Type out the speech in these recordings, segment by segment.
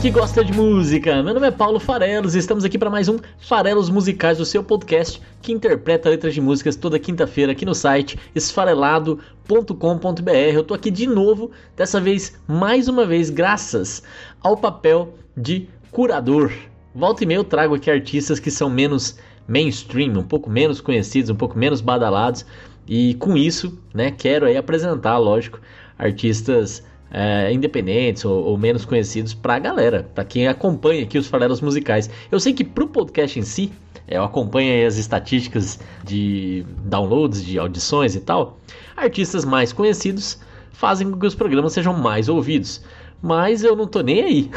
Que gosta de música! Meu nome é Paulo Farelos e estamos aqui para mais um Farelos Musicais, o seu podcast que interpreta letras de músicas toda quinta-feira aqui no site esfarelado.com.br. Eu tô aqui de novo, dessa vez, mais uma vez, graças ao papel de curador. Volta e meia eu trago aqui artistas que são menos mainstream, um pouco menos conhecidos, um pouco menos badalados. E com isso, né, quero aí apresentar, lógico, artistas é, independentes ou, ou menos conhecidos pra galera, pra quem acompanha aqui os farelos musicais. Eu sei que pro podcast em si, é, eu acompanho as estatísticas de downloads, de audições e tal, artistas mais conhecidos fazem com que os programas sejam mais ouvidos. Mas eu não tô nem aí.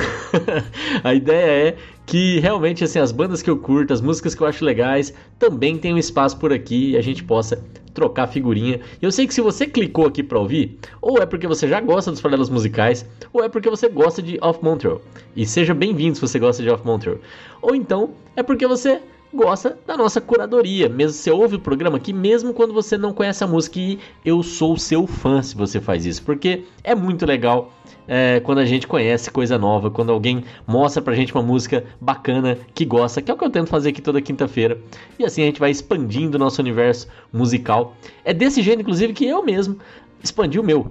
a ideia é que realmente assim as bandas que eu curto, as músicas que eu acho legais, também tem um espaço por aqui e a gente possa trocar figurinha. E eu sei que se você clicou aqui para ouvir, ou é porque você já gosta dos farelos musicais, ou é porque você gosta de Off Montreal. E seja bem-vindo se você gosta de Off Montreal. Ou então é porque você gosta da nossa curadoria. Mesmo você ouve o programa aqui, mesmo quando você não conhece a música, e eu sou seu fã se você faz isso, porque é muito legal é, quando a gente conhece coisa nova, quando alguém mostra pra gente uma música bacana que gosta, que é o que eu tento fazer aqui toda quinta-feira. E assim a gente vai expandindo o nosso universo musical. É desse jeito, inclusive, que eu mesmo expandi o meu.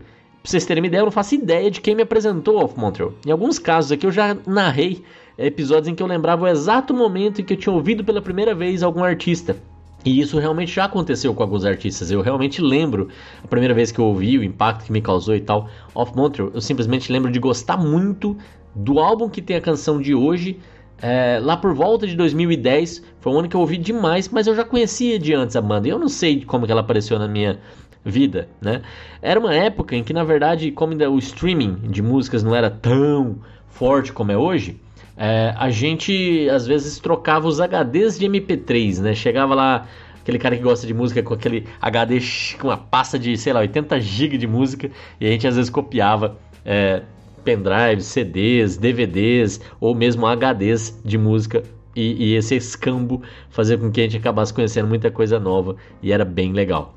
Pra vocês terem uma ideia, eu não faço ideia de quem me apresentou Off Montreal. Em alguns casos aqui eu já narrei episódios em que eu lembrava o exato momento em que eu tinha ouvido pela primeira vez algum artista. E isso realmente já aconteceu com alguns artistas. Eu realmente lembro a primeira vez que eu ouvi, o impacto que me causou e tal. Off Montreal, eu simplesmente lembro de gostar muito do álbum que tem a canção de hoje. É, lá por volta de 2010, foi um ano que eu ouvi demais, mas eu já conhecia de antes a banda. E eu não sei como que ela apareceu na minha vida, né? Era uma época em que, na verdade, como o streaming de músicas não era tão forte como é hoje, é, a gente às vezes trocava os HDs de MP3, né? Chegava lá aquele cara que gosta de música com aquele HD com uma pasta de, sei lá, 80 GB de música e a gente às vezes copiava é, pendrives, CDs, DVDs ou mesmo HDs de música e, e, esse escambo fazia com que a gente acabasse conhecendo muita coisa nova e era bem legal.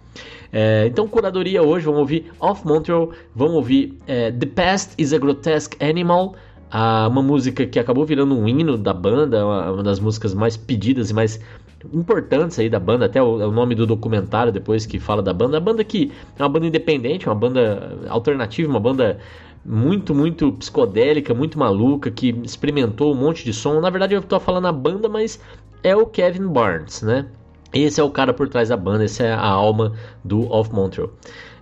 É, então, curadoria hoje, vamos ouvir Off Montreal, vamos ouvir é, The Past is a Grotesque Animal, uma música que acabou virando um hino da banda, uma, das músicas mais pedidas e mais importantes aí da banda, até o, o, nome do documentário depois que fala da banda. A banda que é uma banda independente, uma banda alternativa, uma banda muito, muito psicodélica, muito maluca, que experimentou um monte de som. Na verdade, eu estou falando a banda, mas é o Kevin Barnes, né? Esse é o cara por trás da banda, essa é a alma do Off Montreal.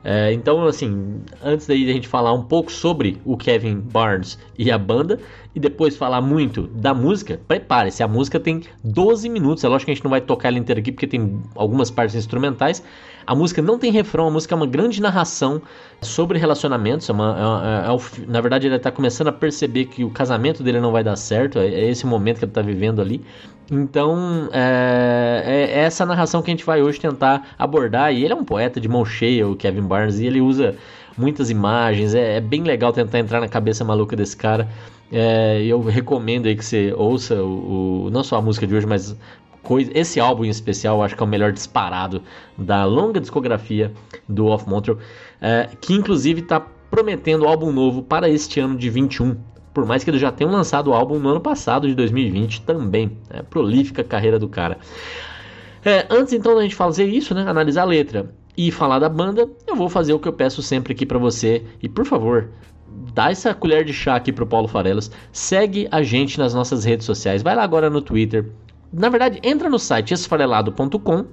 É, então, assim, antes daí a gente falar um pouco sobre o Kevin Barnes e a banda, e depois falar muito da música, prepare-se, a música tem 12 minutos, é lógico que a gente não vai tocar ela inteira aqui porque tem algumas partes instrumentais. A música não tem refrão, a música é uma grande narração sobre relacionamentos. É uma, é, é, é, na verdade, ele está começando a perceber que o casamento dele não vai dar certo, é, é esse momento que ele está vivendo ali. Então, é, é, essa narração que a gente vai hoje tentar abordar. E ele é um poeta de mão cheia, o Kevin Barnes, e ele usa muitas imagens. É, bem legal tentar entrar na cabeça maluca desse cara. Eu recomendo aí que você ouça o, o, não só a música de hoje, mas coisa, esse álbum em especial, eu acho que é o melhor disparado da longa discografia do Off Montreal, é, que inclusive está prometendo álbum novo para este ano de 21. Por mais que ele já tenha lançado o álbum no ano passado, de 2020, também. É prolífica carreira do cara. É, antes então da gente fazer isso, né, analisar a letra e falar da banda, eu vou fazer o que eu peço sempre aqui para você. E por favor, dá essa colher de chá aqui pro Paulo Farelas. Segue a gente nas nossas redes sociais. Vai lá agora no Twitter. Na verdade, entra no site esfarelado.com.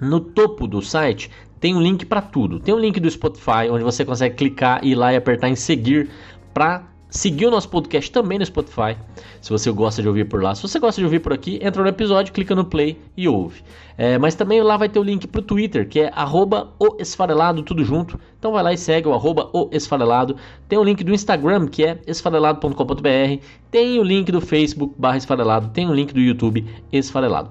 No topo do site tem um link para tudo. Tem um link do Spotify onde você consegue clicar e ir lá e apertar em seguir para seguir o nosso podcast também no Spotify, se você gosta de ouvir por lá. Se você gosta de ouvir por aqui, entra no episódio, clica no play e ouve. É, mas também lá vai ter o link pro Twitter, que é arroba o esfarelado, tudo junto. Então vai lá e segue o arroba o esfarelado. Tem o link do Instagram, que é esfarelado.com.br. Tem o link do Facebook, barra esfarelado. Tem o link do YouTube, esfarelado.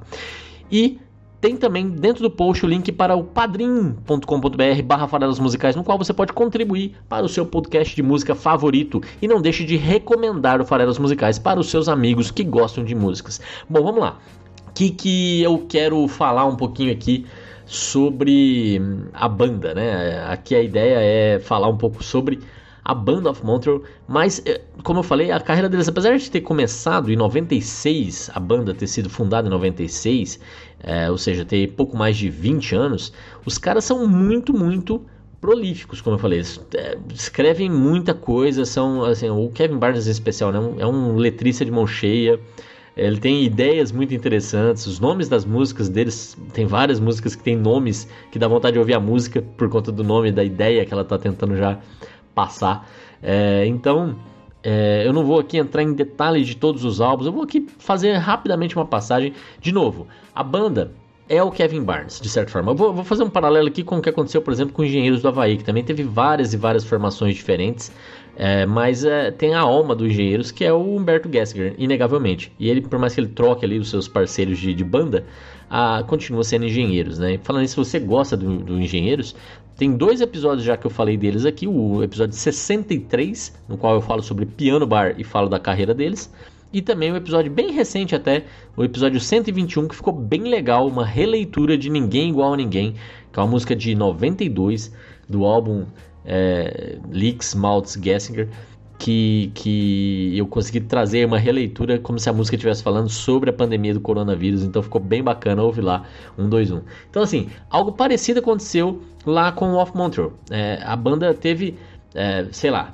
E tem também dentro do post o link para o padrim.com.br barra farelas musicais, no qual você pode contribuir para o seu podcast de música favorito. E não deixe de recomendar o Farelas Musicais para os seus amigos que gostam de músicas. Bom, vamos lá. O que, que eu quero falar um pouquinho aqui sobre a banda, né? Aqui a ideia é falar um pouco sobre a Band of Montreal, mas eh, como eu falei, a carreira deles, apesar de ter começado em 96, a banda ter sido fundada em 96, é, ou seja, ter pouco mais de 20 anos, os caras são muito, muito prolíficos, como eu falei, é, escrevem muita coisa, são assim, o Kevin Barnes em especial, né, é um letrista de mão cheia, ele tem ideias muito interessantes, os nomes das músicas deles, tem várias músicas que tem nomes que dá vontade de ouvir a música por conta do nome, da ideia que ela está tentando já passar. É, então, é, eu não vou aqui entrar em detalhes de todos os álbuns, eu vou aqui fazer rapidamente uma passagem. De novo, a banda é o Kevin Barnes, de certa forma. Eu vou, vou, fazer um paralelo aqui com o que aconteceu, por exemplo, com Engenheiros do Havaí, que também teve várias e várias formações diferentes, é, mas é, tem a alma do Engenheiros, que é o Humberto Gessinger, inegavelmente. E ele, por mais que ele troque ali os seus parceiros de, de banda, a, continua sendo Engenheiros, né? Falando isso, se você gosta do, do Engenheiros, tem dois episódios já que eu falei deles aqui, o episódio 63, no qual eu falo sobre piano bar e falo da carreira deles, e também um episódio bem recente até, o episódio 121, que ficou bem legal, uma releitura de Ninguém Igual a Ninguém, que é uma música de 92 do álbum é, Leaks, Maltz, Gessinger, que, que eu consegui trazer uma releitura como se a música estivesse falando sobre a pandemia do coronavírus, então ficou bem bacana, ouve lá, 121. Então assim, algo parecido aconteceu lá com o Off Montreal. É, a banda teve, é, sei lá,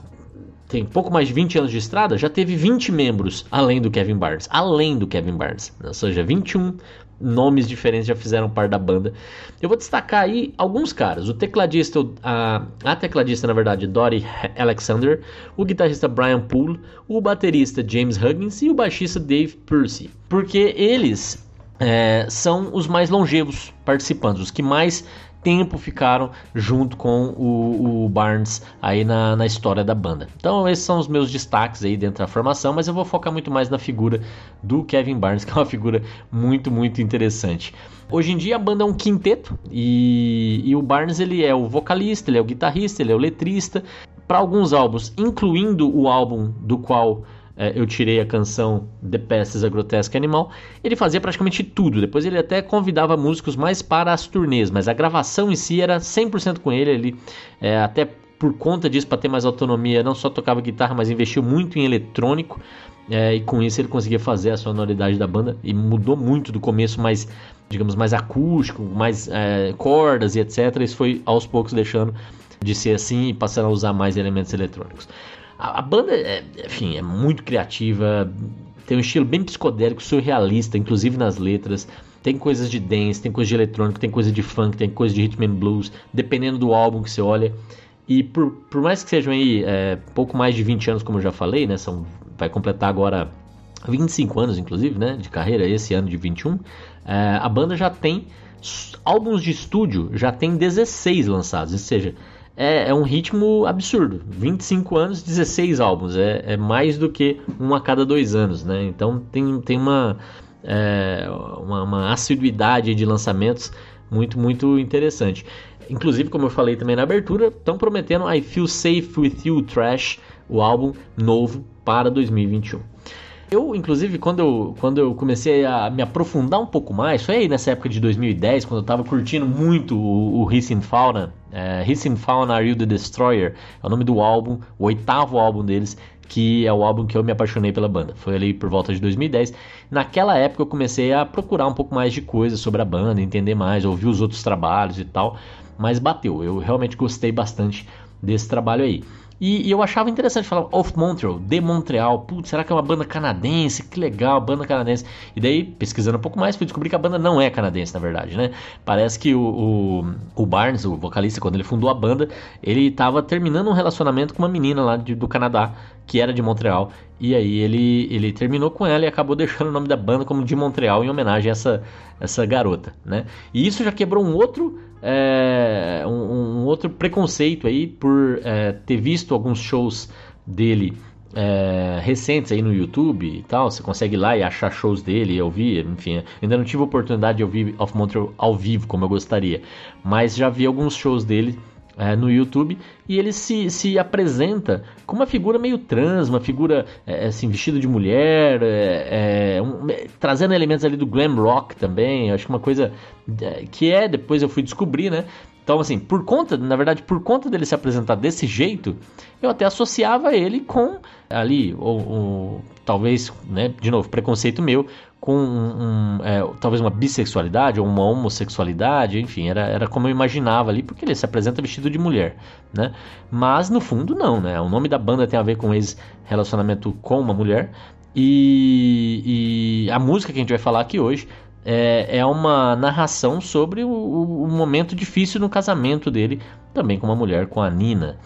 tem pouco mais de 20 anos de estrada, já teve 20 membros além do Kevin Barnes. Além do Kevin Barnes. Ou seja, 21 nomes diferentes já fizeram parte da banda. Eu vou destacar aí alguns caras. O tecladista, a, a tecladista, na verdade, Dori Alexander, o guitarrista Brian Poole, o baterista James Huggins e o baixista Dave Percy. Porque eles é, são os mais longevos participantes, os que mais tempo ficaram junto com o, o Barnes aí na, na, história da banda. Então esses são os meus destaques aí dentro da formação, mas eu vou focar muito mais na figura do Kevin Barnes, que é uma figura muito, muito interessante. Hoje em dia a banda é um quinteto e, e o Barnes ele é o vocalista, ele é o guitarrista, ele é o letrista. Para alguns álbuns, incluindo o álbum do qual eu tirei a canção The Past a Grotesque Animal, ele fazia praticamente tudo. Depois ele até convidava músicos mais para as turnês, mas a gravação em si era 100% com ele. Ele é, até por conta disso, para ter mais autonomia, não só tocava guitarra, mas investiu muito em eletrônico. É, e com isso ele conseguia fazer a sonoridade da banda e mudou muito do começo mais, digamos, mais acústico, mais é, cordas e etc. Isso foi aos poucos deixando de ser assim e passando a usar mais elementos eletrônicos. A, a banda, é, enfim, é muito criativa, tem um estilo bem psicodélico, surrealista, inclusive nas letras. Tem coisas de dance, tem coisa de eletrônico, tem coisa de funk, tem coisa de rhythm and blues, dependendo do álbum que você olha. E por, por mais que sejam aí é, pouco mais de 20 anos, como eu já falei, né? São, vai completar agora 25 anos, inclusive, né? De carreira, esse ano de 21. É, a banda já tem álbuns de estúdio, já tem 16 lançados, ou seja, é, é, um ritmo absurdo. 25 anos, 16 álbuns. É, é, mais do que um a cada dois anos, né? Então tem, tem uma, é, uma, uma, assiduidade de lançamentos muito, muito interessante. Inclusive, como eu falei também na abertura, estão prometendo I Feel Safe With You Trash, o álbum novo para 2021. Eu, inclusive, quando eu, quando eu comecei a me aprofundar um pouco mais, foi aí nessa época de 2010, quando eu tava curtindo muito o, o Hissing Fauna. É, Hissing Fauna Are You The Destroyer? É o nome do álbum, o oitavo álbum deles, que é o álbum que eu me apaixonei pela banda. Foi ali por volta de 2010. Naquela época eu comecei a procurar um pouco mais de coisas sobre a banda, entender mais, ouvir os outros trabalhos e tal. Mas bateu, eu realmente gostei bastante desse trabalho aí. E, e, eu achava interessante falar Off Montreal, de Montreal. Putz, será que é uma banda canadense? Que legal, banda canadense. E daí, pesquisando um pouco mais, fui descobrir que a banda não é canadense, na verdade, né? Parece que o, o, o Barnes, o vocalista, quando ele fundou a banda, ele estava terminando um relacionamento com uma menina lá de, do Canadá, que era de Montreal. E aí ele, ele terminou com ela e acabou deixando o nome da banda como de Montreal em homenagem a essa, essa garota, né? E isso já quebrou um outro é, um, um, outro preconceito aí por é, ter visto alguns shows dele é, recentes aí no YouTube e tal. Você consegue ir lá e achar shows dele, eu vi, enfim, ainda não tive oportunidade de ouvir Off Montreal ao vivo como eu gostaria, mas já vi alguns shows dele é, no YouTube e ele se, se apresenta como uma figura meio trans, uma figura é, assim, vestido de mulher, é, é um, é, trazendo elementos ali do glam rock também. Acho que uma coisa é, que é, depois eu fui descobrir, né? Então, assim, por conta, na verdade, por conta dele se apresentar desse jeito, eu até associava ele com ali, ou, ou talvez, né, de novo, preconceito meu, com um, um, é, talvez uma bissexualidade ou uma homossexualidade, enfim, era, era como eu imaginava ali, porque ele se apresenta vestido de mulher, né? Mas no fundo não, né? O nome da banda tem a ver com esse relacionamento com uma mulher e, e a música que a gente vai falar aqui hoje é, é uma narração sobre o, o, momento difícil no casamento dele, também com uma mulher, com a Nina.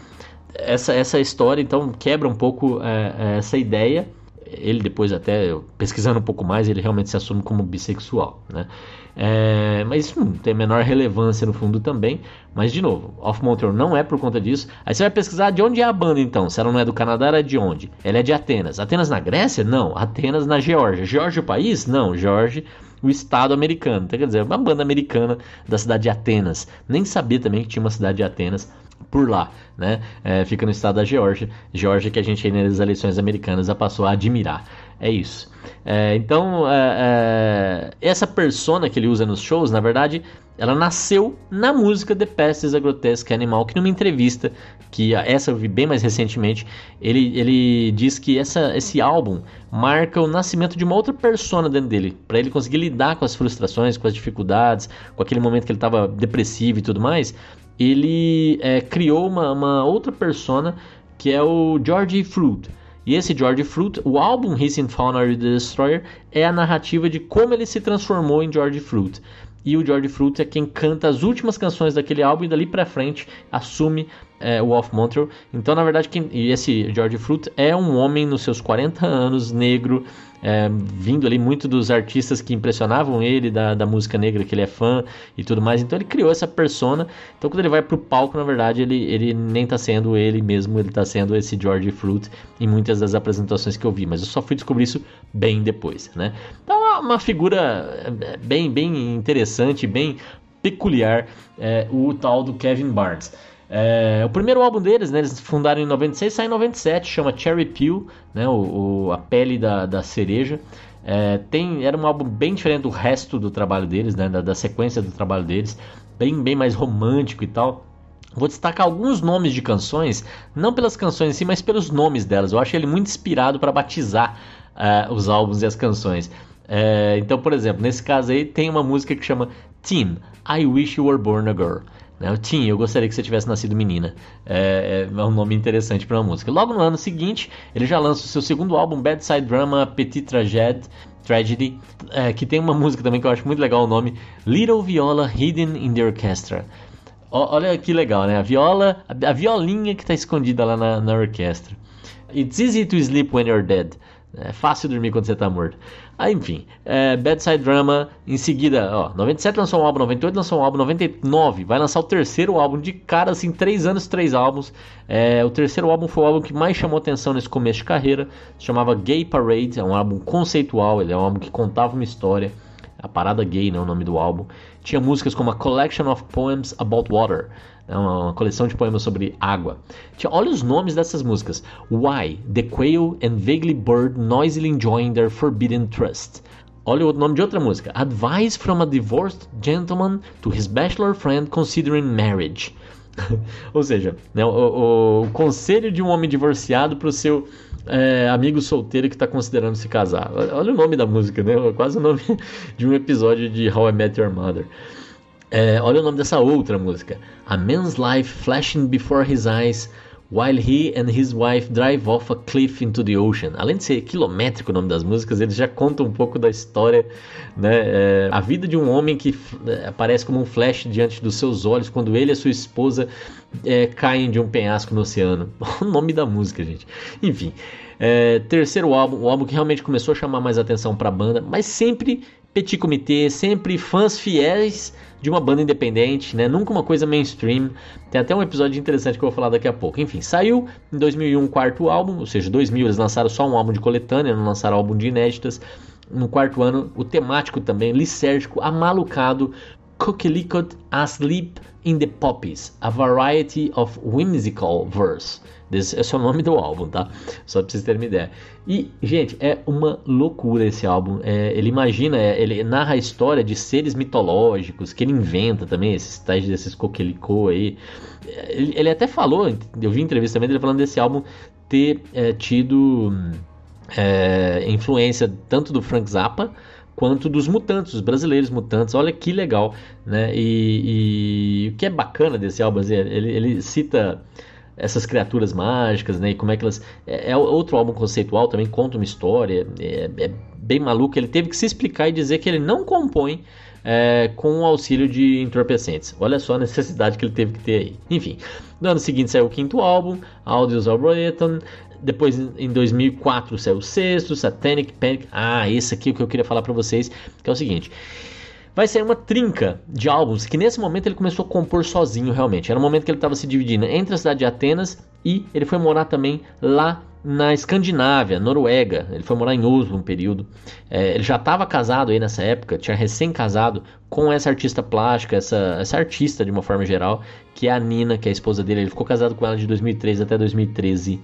Essa, essa história então quebra um pouco é, é essa ideia ele depois até pesquisando um pouco mais ele realmente se assume como bissexual né? É, mas isso não tem menor relevância no fundo também. Mas de novo Off Montreal não é por conta disso. Aí você vai pesquisar de onde é a banda então? Se ela não é do Canadá ela é de onde? Ela é de Atenas. Atenas na Grécia? Não. Atenas na Geórgia. Geórgia o país? Não. Geórgia o estado americano. Então, quer dizer uma banda americana da cidade de Atenas. Nem sabia também que tinha uma cidade de Atenas por lá, né? É, fica no estado da Geórgia, Geórgia que a gente aí nas eleições americanas já passou a admirar. É isso. É, então, é, é, essa persona que ele usa nos shows, na verdade, ela nasceu na música The Past is a Grotesque Animal, que numa entrevista, que essa eu vi bem mais recentemente, ele, ele diz que essa, esse álbum marca o nascimento de uma outra persona dentro dele, para ele conseguir lidar com as frustrações, com as dificuldades, com aquele momento que ele estava depressivo e tudo mais ele é, criou uma, uma, outra persona que é o George Fruit. E esse George Fruit, o álbum Hissing Fauna the Destroyer, é a narrativa de como ele se transformou em George Fruit. E o George Fruit é quem canta as últimas canções daquele álbum e dali para frente assume é, o Off Montreal. Então, na verdade, quem, esse George Fruit é um homem nos seus 40 anos, negro, é, vindo ali muito dos artistas que impressionavam ele, da, da música negra que ele é fã e tudo mais. Então ele criou essa persona. Então quando ele vai pro palco, na verdade, ele, ele nem tá sendo ele mesmo, ele tá sendo esse George Fruit em muitas das apresentações que eu vi. Mas eu só fui descobrir isso bem depois, né? Então é uma figura é, bem, bem interessante, bem peculiar, é, o tal do Kevin Barnes. É, o primeiro álbum deles, né, eles fundaram em 96, sai em 97, chama Cherry Peel, né, o, o a pele da, da cereja. É, tem, era um álbum bem diferente do resto do trabalho deles, né, da, da, sequência do trabalho deles, bem, bem mais romântico e tal. Vou destacar alguns nomes de canções, não pelas canções em si, mas pelos nomes delas. Eu acho ele muito inspirado para batizar uh, os álbuns e as canções. É, então, por exemplo, nesse caso aí tem uma música que chama Teen, I Wish You Were Born a Girl. Né? Tim, eu gostaria que você tivesse nascido menina. É, é um nome interessante para uma música. Logo no ano seguinte, ele já lança o seu segundo álbum, Bad Side Drama Petit Tragedy, Tragedy é, que tem uma música também que eu acho muito legal o nome, Little Viola Hidden in the Orchestra. O, olha que legal, né? A viola, a, a violinha que está escondida lá na, na orquestra. It's easy to sleep when you're dead. É fácil dormir quando você está morto. Ah, enfim, é, Bedside Drama, em seguida, ó, 97 lançou um álbum, 98 lançou um álbum, 99 vai lançar o terceiro álbum de cara, assim, três anos, três álbuns. É, o terceiro álbum foi o álbum que mais chamou atenção nesse começo de carreira, se chamava Gay Parade, é um álbum conceitual, ele é um álbum que contava uma história, a parada gay, né, o nome do álbum. Tinha músicas como A Collection of Poems About Water, é uma coleção de poemas sobre água. Tinha, olha os nomes dessas músicas: Why, The Quail and Vaguely Bird Noisily Enjoying Their Forbidden Trust. Olha o nome de outra música: Advice from a Divorced Gentleman to His Bachelor Friend Considering Marriage. Ou seja, né, o, o, o, conselho de um homem divorciado para o seu é, amigo solteiro que está considerando se casar. Olha o nome da música, né? Quase o nome de um episódio de How I Met Your Mother. É, olha o nome dessa outra música. A Man's Life Flashing Before His Eyes While he and his wife drive off a cliff into the ocean. Além de ser quilométrico o nome das músicas, eles já contam um pouco da história, né? É, a vida de um homem que é, aparece como um flash diante dos seus olhos quando ele e sua esposa é, caem de um penhasco no oceano. o nome da música, gente. Enfim. É, terceiro álbum, o álbum que realmente começou a chamar mais atenção para a banda, mas sempre petit comité, sempre fãs fiéis de uma banda independente, né? Nunca uma coisa mainstream. Tem até um episódio interessante que eu vou falar daqui a pouco. Enfim, saiu em 2001 o quarto álbum, ou seja, 2000 eles lançaram só um álbum de coletânea, não lançaram álbum de inéditas. No quarto ano, o temático também, lisérgico, amalucado, Coquelicot Asleep in the Poppies, a variety of whimsical verse. Esse é o nome do álbum, tá? Só pra vocês terem uma ideia. E, gente, é uma loucura esse álbum. É, ele imagina, é, ele narra a história de seres mitológicos que ele inventa também, esses tais desses coquelicô aí. Ele, ele, até falou, eu vi entrevista também dele falando desse álbum ter é, tido é, influência tanto do Frank Zappa quanto dos mutantes, os brasileiros mutantes. Olha que legal, né? E, e o que é bacana desse álbum, assim, ele, ele cita essas criaturas mágicas, né? E como é que elas. É, é outro álbum conceitual, também conta uma história. É, é, bem maluco. Ele teve que se explicar e dizer que ele não compõe é, com o auxílio de entorpecentes. Olha só a necessidade que ele teve que ter aí. Enfim, no ano seguinte saiu o quinto álbum, Audios Arboretum. Depois, em 2004, saiu o sexto, Satanic Panic. Ah, esse aqui é o que eu queria falar para vocês, que é o seguinte vai ser uma trinca de álbuns que nesse momento ele começou a compor sozinho realmente. Era o momento que ele estava se dividindo entre a cidade de Atenas e ele foi morar também lá na Escandinávia, Noruega. Ele foi morar em Oslo um período. É, ele já estava casado aí nessa época, tinha recém-casado com essa artista plástica, essa, essa artista de uma forma geral, que é a Nina, que é a esposa dele. Ele ficou casado com ela de 2003 até 2013.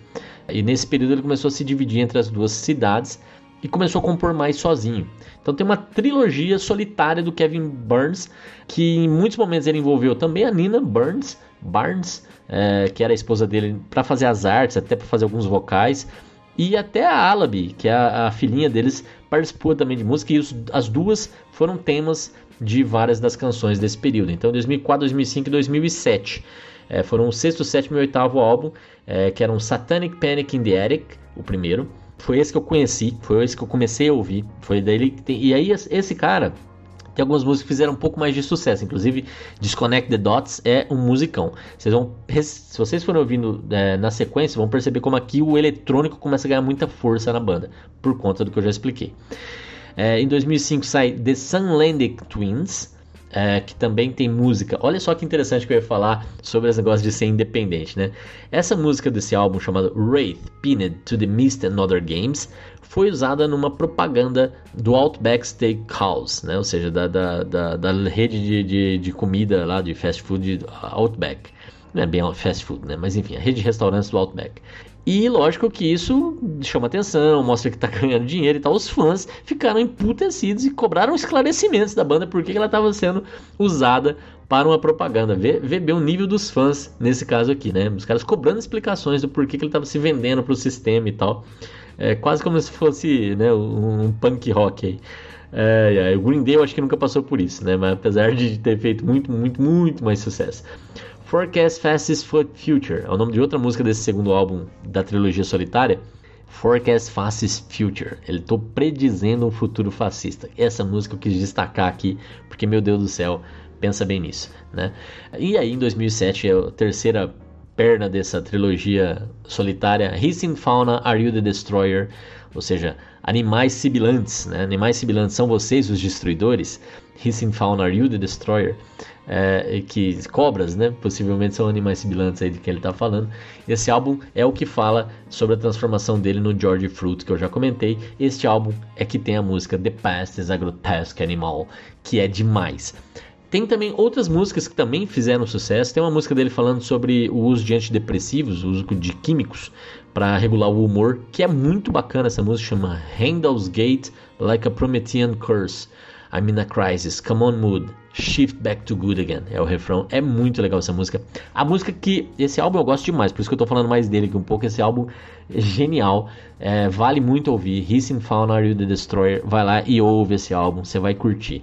E nesse período ele começou a se dividir entre as duas cidades e começou a compor mais sozinho. Então tem uma trilogia solitária do Kevin Burns, que em muitos momentos ele envolveu também a Nina Burns, Barnes, é, que era a esposa dele, para fazer as artes, até para fazer alguns vocais. E até a Alabi, que é a, a, filhinha deles, participou também de música, e os, as duas foram temas de várias das canções desse período. Então, 2004, 2005 e 2007 é, foram o sexto, sétimo e oitavo álbum, é, que eram Satanic Panic in the Attic, o primeiro, foi esse que eu conheci, foi esse que eu comecei a ouvir. Foi dele que tem. E aí, esse cara tem algumas músicas que fizeram um pouco mais de sucesso. Inclusive, Disconnect the Dots é um musicão. Vocês vão, se vocês forem ouvindo é, na sequência, vão perceber como aqui o eletrônico começa a ganhar muita força na banda, por conta do que eu já expliquei. É, em 2005 sai The Sunlandic Twins, é, que também tem música. Olha só que interessante que eu ia falar sobre esse negócio de ser independente, né? Essa música desse álbum chamado Wraith, Pinned to the Mist and Other Games, foi usada numa propaganda do Outback Steakhouse, né? Ou seja, da, da, da, da rede de, de, de, comida lá de fast food Outback. Não é bem fast food, né? Mas enfim, a rede de restaurantes do Outback. E lógico que isso chama atenção, mostra que tá ganhando dinheiro e tal. Os fãs ficaram emputecidos e cobraram esclarecimentos da banda porque ela estava sendo usada para uma propaganda. Vê, vê bem o nível dos fãs nesse caso aqui, né? Os caras cobrando explicações do porquê que ele estava se vendendo para o sistema e tal. É quase como se fosse né, um, punk rock aí. É, é, o Green Day eu acho que nunca passou por isso, né? Mas apesar de ter feito muito, muito, muito mais sucesso. Forecast Fastest Future é o nome de outra música desse segundo álbum da trilogia solitária. Forecast Fastest Future. Ele estou predizendo um futuro fascista. Essa música eu quis destacar aqui, porque meu Deus do céu, pensa bem nisso, né? E aí em 2007 é a terceira perna dessa trilogia solitária, Hissing Fauna Are You the Destroyer? Ou seja, animais sibilantes, né? Animais sibilantes são vocês os destruidores? Hissing Fauna Are You the Destroyer? é, que cobras, né? Possivelmente são animais sibilantes aí de quem ele está falando. Esse álbum é o que fala sobre a transformação dele no George Fruit, que eu já comentei. Este álbum é que tem a música The Past is a Grotesque Animal, que é demais. Tem também outras músicas que também fizeram sucesso. Tem uma música dele falando sobre o uso de antidepressivos, o uso de químicos para regular o humor, que é muito bacana. Essa música chama Handles Gate Like a Promethean Curse. I'm in a crisis, come on mood, shift back to good again. É o refrão, é muito legal essa música. A música que esse álbum eu gosto demais, por isso que eu tô falando mais dele aqui um pouco. Esse álbum é genial, é, vale muito ouvir. Hissing Fauna Are You the Destroyer? Vai lá e ouve esse álbum, você vai curtir.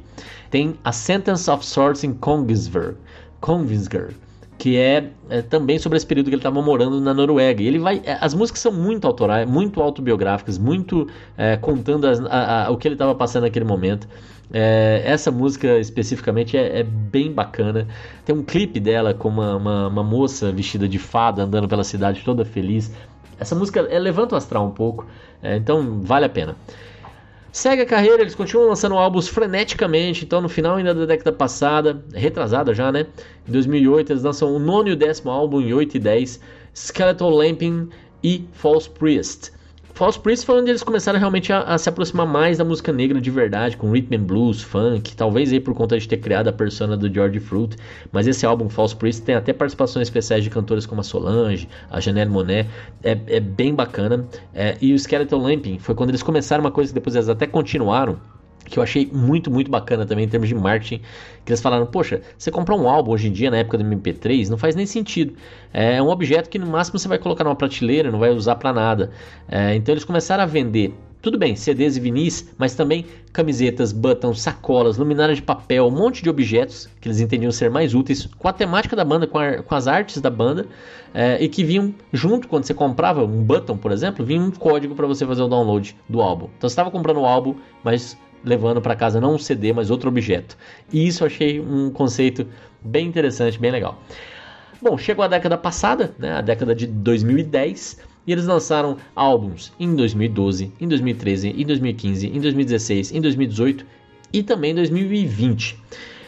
Tem A Sentence of Swords in Kongsberg, Kongsberg que é, é, também sobre esse período que ele estava morando na Noruega. E ele vai, é, as músicas são muito autorais, muito autobiográficas, muito é, contando as, a, a, o que ele estava passando naquele momento. É, essa música especificamente é, é, bem bacana. Tem um clipe dela com uma, uma, uma, moça vestida de fada andando pela cidade toda feliz. Essa música é, levanta o astral um pouco, então vale a pena. Segue a carreira, eles continuam lançando álbuns freneticamente, então no final ainda da década passada, retrasada já, né? Em 2008 eles lançam o nono e o décimo álbum em 8 e 10, Skeletal Lamping e False Priest. False Priest foi onde eles começaram realmente a, a, se aproximar mais da música negra de verdade, com rhythm and blues, funk, talvez aí por conta de ter criado a persona do George Fruit, mas esse álbum False Priest tem até participações especiais de cantores como a Solange, a Janelle Monet, é, é bem bacana, é, e o Skeleton Lamping foi quando eles começaram uma coisa que depois eles até continuaram, que eu achei muito, muito bacana também em termos de marketing, que eles falaram, poxa, você comprar um álbum hoje em dia, na época do MP3, não faz nem sentido. É um objeto que no máximo você vai colocar numa prateleira, não vai usar para nada. É, então eles começaram a vender, tudo bem, CDs e vinis, mas também camisetas, buttons, sacolas, luminárias de papel, um monte de objetos que eles entendiam ser mais úteis com a temática da banda, com, a, com as artes da banda, é, e que vinham junto, quando você comprava um button, por exemplo, vinha um código para você fazer o download do álbum. Então você estava comprando o álbum, mas levando para casa não um CD, mas outro objeto. E isso eu achei um conceito bem interessante, bem legal. Bom, chegou a década passada, né, a década de 2010, e eles lançaram álbuns em 2012, em 2013, em 2015, em 2016, em 2018 e também em 2020.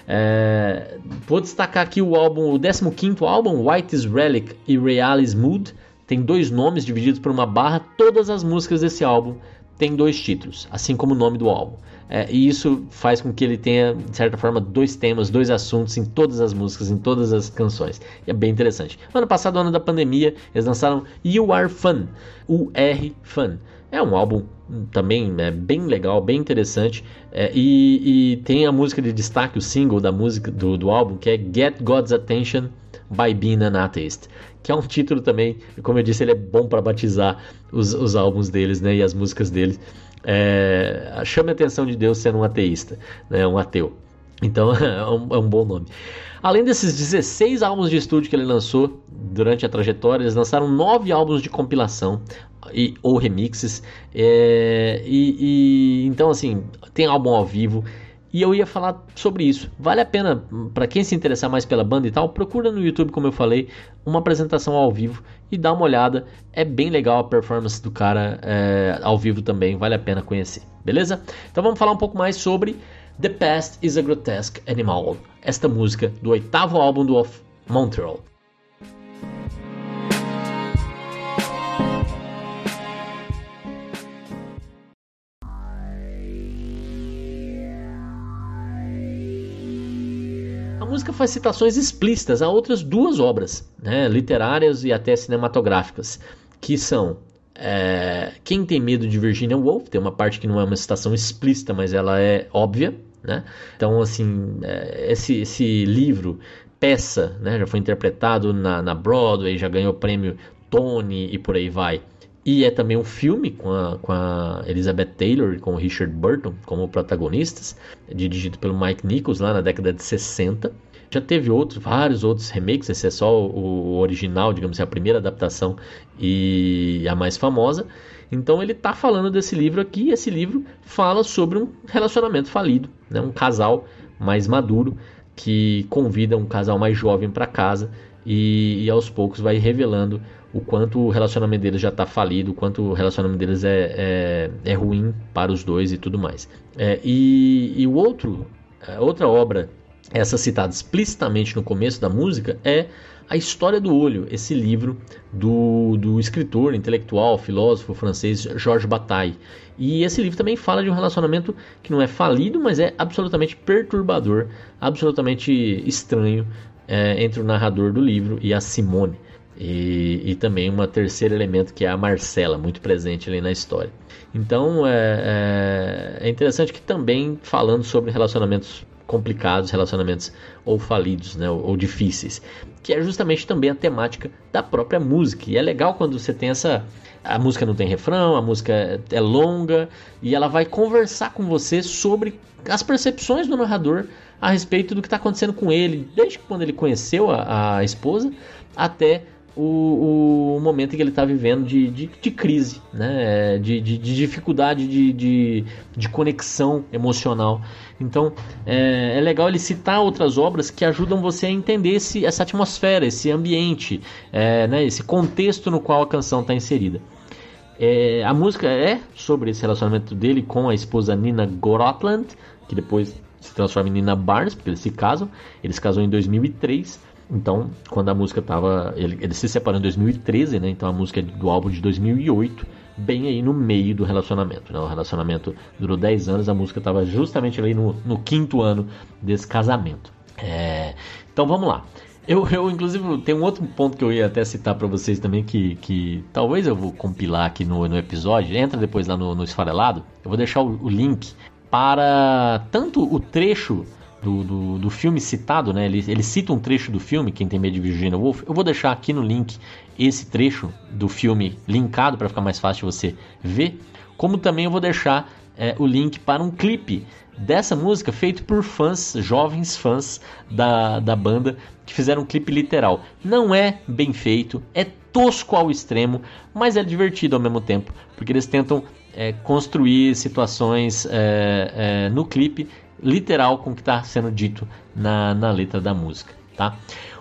É, vou destacar aqui o álbum, o 15 álbum, White's Relic e Realis Mood. Tem dois nomes divididos por uma barra. Todas as músicas desse álbum têm dois títulos, assim como o nome do álbum. É, e isso faz com que ele tenha, de certa forma, dois temas, dois assuntos em todas as músicas, em todas as canções. E é bem interessante. Ano passado, ano da pandemia, eles lançaram You Are Fun, o R Fun. É um álbum também é bem legal, bem interessante. É, e, e, tem a música de destaque, o single da música do, do álbum, que é Get God's Attention by Being an Atheist. Que é um título também, como eu disse, ele é bom para batizar os, os álbuns deles né, e as músicas deles é, chame a atenção de Deus sendo um ateísta, né, um ateu. Então é um, é um, bom nome. Além desses 16 álbuns de estúdio que ele lançou durante a trajetória, eles lançaram 9 álbuns de compilação e, ou remixes. É, e, e, então, assim, tem álbum ao vivo. E eu ia falar sobre isso. Vale a pena, para quem se interessar mais pela banda e tal, procura no YouTube, como eu falei, uma apresentação ao vivo e dá uma olhada. É bem legal a performance do cara é, ao vivo também, vale a pena conhecer, beleza? Então vamos falar um pouco mais sobre The Past is a Grotesque Animal, esta música do oitavo álbum do Off Montreal. Música faz citações explícitas a outras duas obras, né, literárias e até cinematográficas, que são é, Quem Tem Medo de Virginia Woolf, tem uma parte que não é uma citação explícita, mas ela é óbvia, né? Então, assim, é, esse, esse livro, peça, né, já foi interpretado na, na Broadway, já ganhou o prêmio Tony e por aí vai. E é também um filme com a, com a Elizabeth Taylor e com o Richard Burton como protagonistas, dirigido pelo Mike Nichols lá na década de 60. Já teve outros, vários outros remakes, esse é só o original, digamos assim, a primeira adaptação e a mais famosa. Então ele está falando desse livro aqui, e esse livro fala sobre um relacionamento falido, né? um casal mais maduro que convida um casal mais jovem para casa e, e, aos poucos vai revelando o quanto o relacionamento deles já está falido, o quanto o relacionamento deles é, é, é ruim para os dois e tudo mais. É, e, e o outro, outra obra essa citada explicitamente no começo da música, é A História do Olho, esse livro do, do escritor, intelectual, filósofo francês Georges Bataille. E esse livro também fala de um relacionamento que não é falido, mas é absolutamente perturbador, absolutamente estranho é, entre o narrador do livro e a Simone. E, e, também um terceiro elemento que é a Marcela, muito presente ali na história. Então é, é, é interessante que também falando sobre relacionamentos complicados, relacionamentos ou falidos, né, ou, ou, difíceis, que é justamente também a temática da própria música. E é legal quando você tem essa a música não tem refrão, a música é longa e ela vai conversar com você sobre as percepções do narrador a respeito do que está acontecendo com ele, desde quando ele conheceu a, a esposa até o, o, momento que ele está vivendo de, de, de, crise, né? de, de, de dificuldade de, de, de, conexão emocional. Então é, é, legal ele citar outras obras que ajudam você a entender esse, essa atmosfera, esse ambiente, é, né? esse contexto no qual a canção está inserida. É, a música é sobre esse relacionamento dele com a esposa Nina Grotland, que depois se transforma em Nina Barnes, porque eles se casam. Eles casam em 2003. Então, quando a música estava. Ele, ele, se separou em 2013, né? Então a música é do álbum de 2008, bem aí no meio do relacionamento. Né? O relacionamento durou 10 anos, a música estava justamente ali no, no, quinto ano desse casamento. É, então vamos lá. Eu, eu, inclusive, tem um outro ponto que eu ia até citar para vocês também, que, que talvez eu vou compilar aqui no, no episódio. Entra depois lá no, no Esfarelado. Eu vou deixar o, o link para tanto o trecho do, do, do, filme citado, né? Ele, ele cita um trecho do filme, Quem Tem Medo de Virginia Woolf. Eu vou deixar aqui no link esse trecho do filme linkado para ficar mais fácil você ver. Como também eu vou deixar é, o link para um clipe dessa música feito por fãs, jovens fãs da, da banda, que fizeram um clipe literal. Não é bem feito, é tosco ao extremo, mas é divertido ao mesmo tempo, porque eles tentam é, construir situações é, é, no clipe literal com o que está sendo dito na, na letra da música. Tá?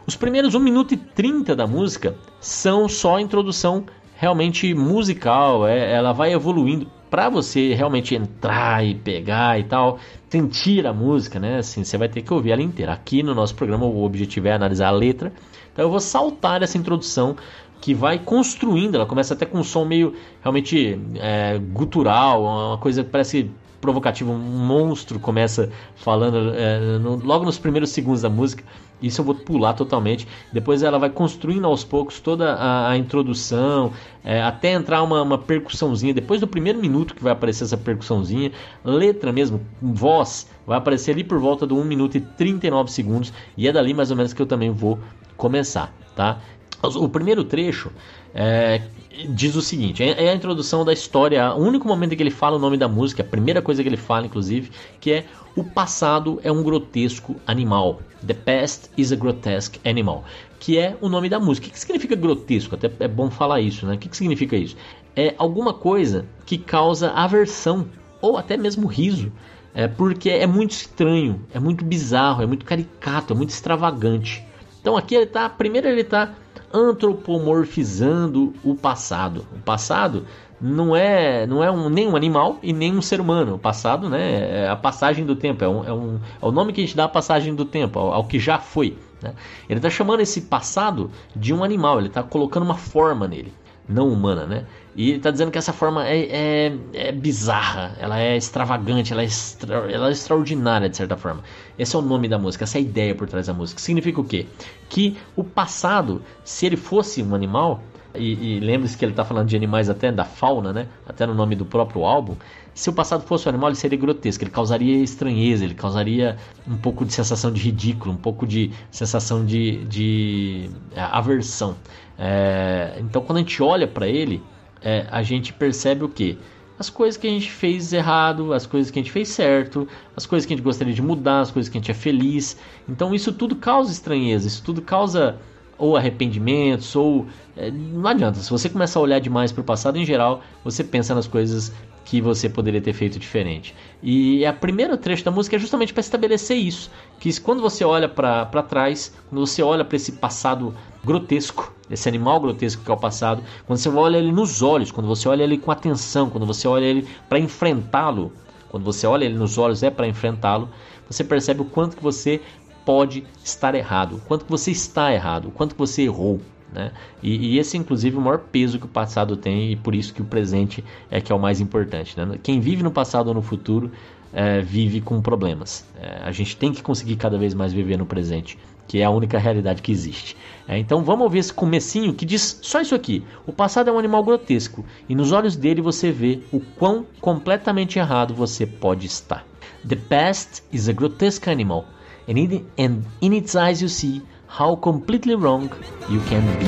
Os primeiros 1 minuto e 30 da música são só introdução realmente musical, é, ela vai evoluindo para você realmente entrar e pegar e tal, sentir a música, né? Assim, você vai ter que ouvir ela inteira. Aqui no nosso programa o objetivo é analisar a letra. Então eu vou saltar essa introdução que vai construindo. Ela começa até com um som meio realmente é, gutural, uma coisa que parece provocativa. Um monstro começa falando é, no, logo nos primeiros segundos da música. Isso eu vou pular totalmente. Depois ela vai construindo aos poucos toda a, a introdução, é, até entrar uma, uma, percussãozinha. Depois do primeiro minuto que vai aparecer essa percussãozinha, letra mesmo, voz, vai aparecer ali por volta do 1 minuto e 39 segundos. E é dali mais ou menos que eu também vou começar, tá? O primeiro trecho é, diz o seguinte: é, é a introdução da história, o único momento em que ele fala o nome da música, a primeira coisa que ele fala, inclusive, que é o passado é um grotesco animal. The past is a grotesque animal. Que é o nome da música. O que significa grotesco? Até é bom falar isso, né? O que significa isso? É alguma coisa que causa aversão ou até mesmo riso. É porque é muito estranho, é muito bizarro, é muito caricato, é muito extravagante. Então aqui ele tá, primeiro ele está antropomorfizando o passado. O passado não é, não é um, nem um animal e nem um ser humano. O passado né, é a passagem do tempo, é, um, é, um, é o nome que a gente dá à passagem do tempo, ao, ao que já foi. Né? Ele está chamando esse passado de um animal, ele está colocando uma forma nele, não humana. Né? E está dizendo que essa forma é, é, é, bizarra, ela é extravagante, ela é, extra, ela é extraordinária de certa forma. Esse é o nome da música, essa é a ideia por trás da música. Significa o quê? Que o passado, se ele fosse um animal, e, e lembre-se que ele está falando de animais até da fauna, né? Até no nome do próprio álbum. Se o passado fosse um animal, ele seria grotesco, ele causaria estranheza, ele causaria um pouco de sensação de ridículo, um pouco de sensação de, de é, aversão. É, então, quando a gente olha para ele, é, a gente percebe o que? As coisas que a gente fez errado, as coisas que a gente fez certo, as coisas que a gente gostaria de mudar, as coisas que a gente é feliz. Então isso tudo causa estranheza, isso tudo causa ou arrependimentos, ou. É, não adianta, se você começar a olhar demais para o passado em geral, você pensa nas coisas que você poderia ter feito diferente. E a primeira trecho da música é justamente para estabelecer isso, que quando você olha para trás, quando você olha para esse passado grotesco, esse animal grotesco que é o passado, quando você olha ele nos olhos, quando você olha ele com atenção, quando você olha ele para enfrentá-lo, quando você olha ele nos olhos é para enfrentá-lo, você percebe o quanto que você pode estar errado, o quanto você está errado, o quanto você errou. Né? E, e, esse, inclusive, é o maior peso que o passado tem e por isso que o presente é que é o mais importante. Né? Quem vive no passado ou no futuro é, vive com problemas. É, a gente tem que conseguir cada vez mais viver no presente, que é a única realidade que existe. É, então vamos ouvir esse comecinho que diz só isso aqui. O passado é um animal grotesco e nos olhos dele você vê o quão completamente errado você pode estar. The past is a grotesque animal and, it, and in its eyes you see how completely wrong you can be.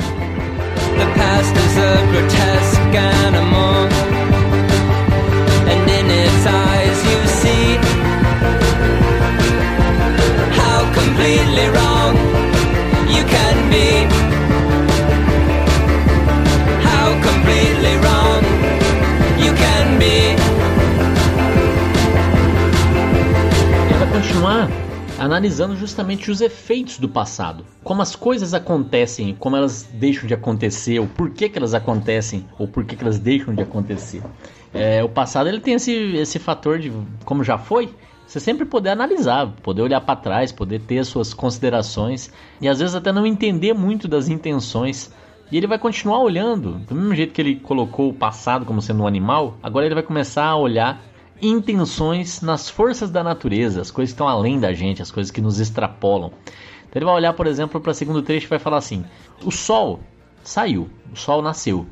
The past is a grotesque animal, and in its eyes you see how completely wrong you can be. How completely wrong you can be. Continuar analisando justamente os efeitos do passado, como as coisas acontecem, como elas deixam de acontecer, o porquê que elas acontecem ou porquê que elas deixam de acontecer. É, o passado ele tem esse, esse fator de como já foi, você sempre poder analisar, poder olhar para trás, poder ter as suas considerações e às vezes até não entender muito das intenções. E ele vai continuar olhando, do mesmo jeito que ele colocou o passado como sendo um animal, agora ele vai começar a olhar intenções nas forças da natureza, as coisas que estão além da gente, as coisas que nos extrapolam. Então ele vai olhar, por exemplo, para o segundo trecho e vai falar assim: o sol saiu, o sol nasceu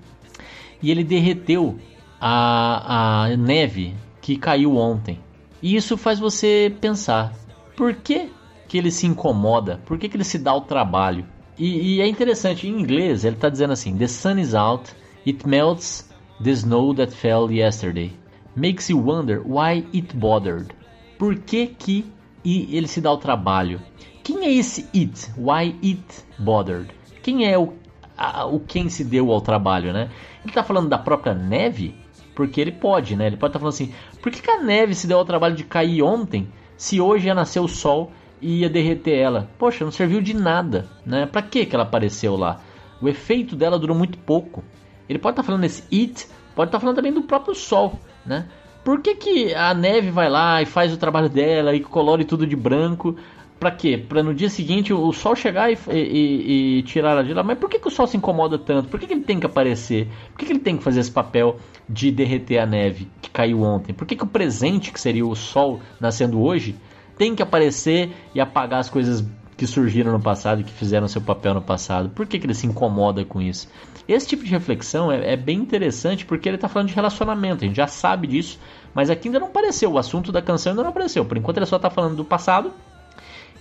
e ele derreteu a, a neve que caiu ontem. E isso faz você pensar: por que, que ele se incomoda? Por que, que ele se dá o trabalho? E, e é interessante, em inglês ele está dizendo assim: The sun is out, it melts the snow that fell yesterday makes you wonder why it bothered. Por que que ele se dá o trabalho? Quem é esse it? Why it bothered? Quem é o, a, o quem se deu ao trabalho, né? Ele está falando da própria neve? Porque ele pode, né? Ele pode estar tá falando assim, por que, que a neve se deu ao trabalho de cair ontem, se hoje ia nascer o sol e ia derreter ela? Poxa, não serviu de nada, né? Pra que que ela apareceu lá? O efeito dela durou muito pouco. Ele pode estar tá falando esse it, pode estar tá falando também do próprio sol né? Por que, que a neve vai lá e faz o trabalho dela e colore tudo de branco? Pra quê? Pra no dia seguinte o sol chegar e, e, e tirar ela de lá. Mas por que, que o sol se incomoda tanto? Por que, que ele tem que aparecer? Por que, que ele tem que fazer esse papel de derreter a neve que caiu ontem? Por que, que o presente, que seria o sol nascendo hoje, tem que aparecer e apagar as coisas que surgiram no passado e que fizeram seu papel no passado? Por que, que ele se incomoda com isso? Esse tipo de reflexão é, é bem interessante porque ele está falando de relacionamento, a gente já sabe disso, mas aqui ainda não apareceu, o assunto da canção ainda não apareceu. Por enquanto ele só está falando do passado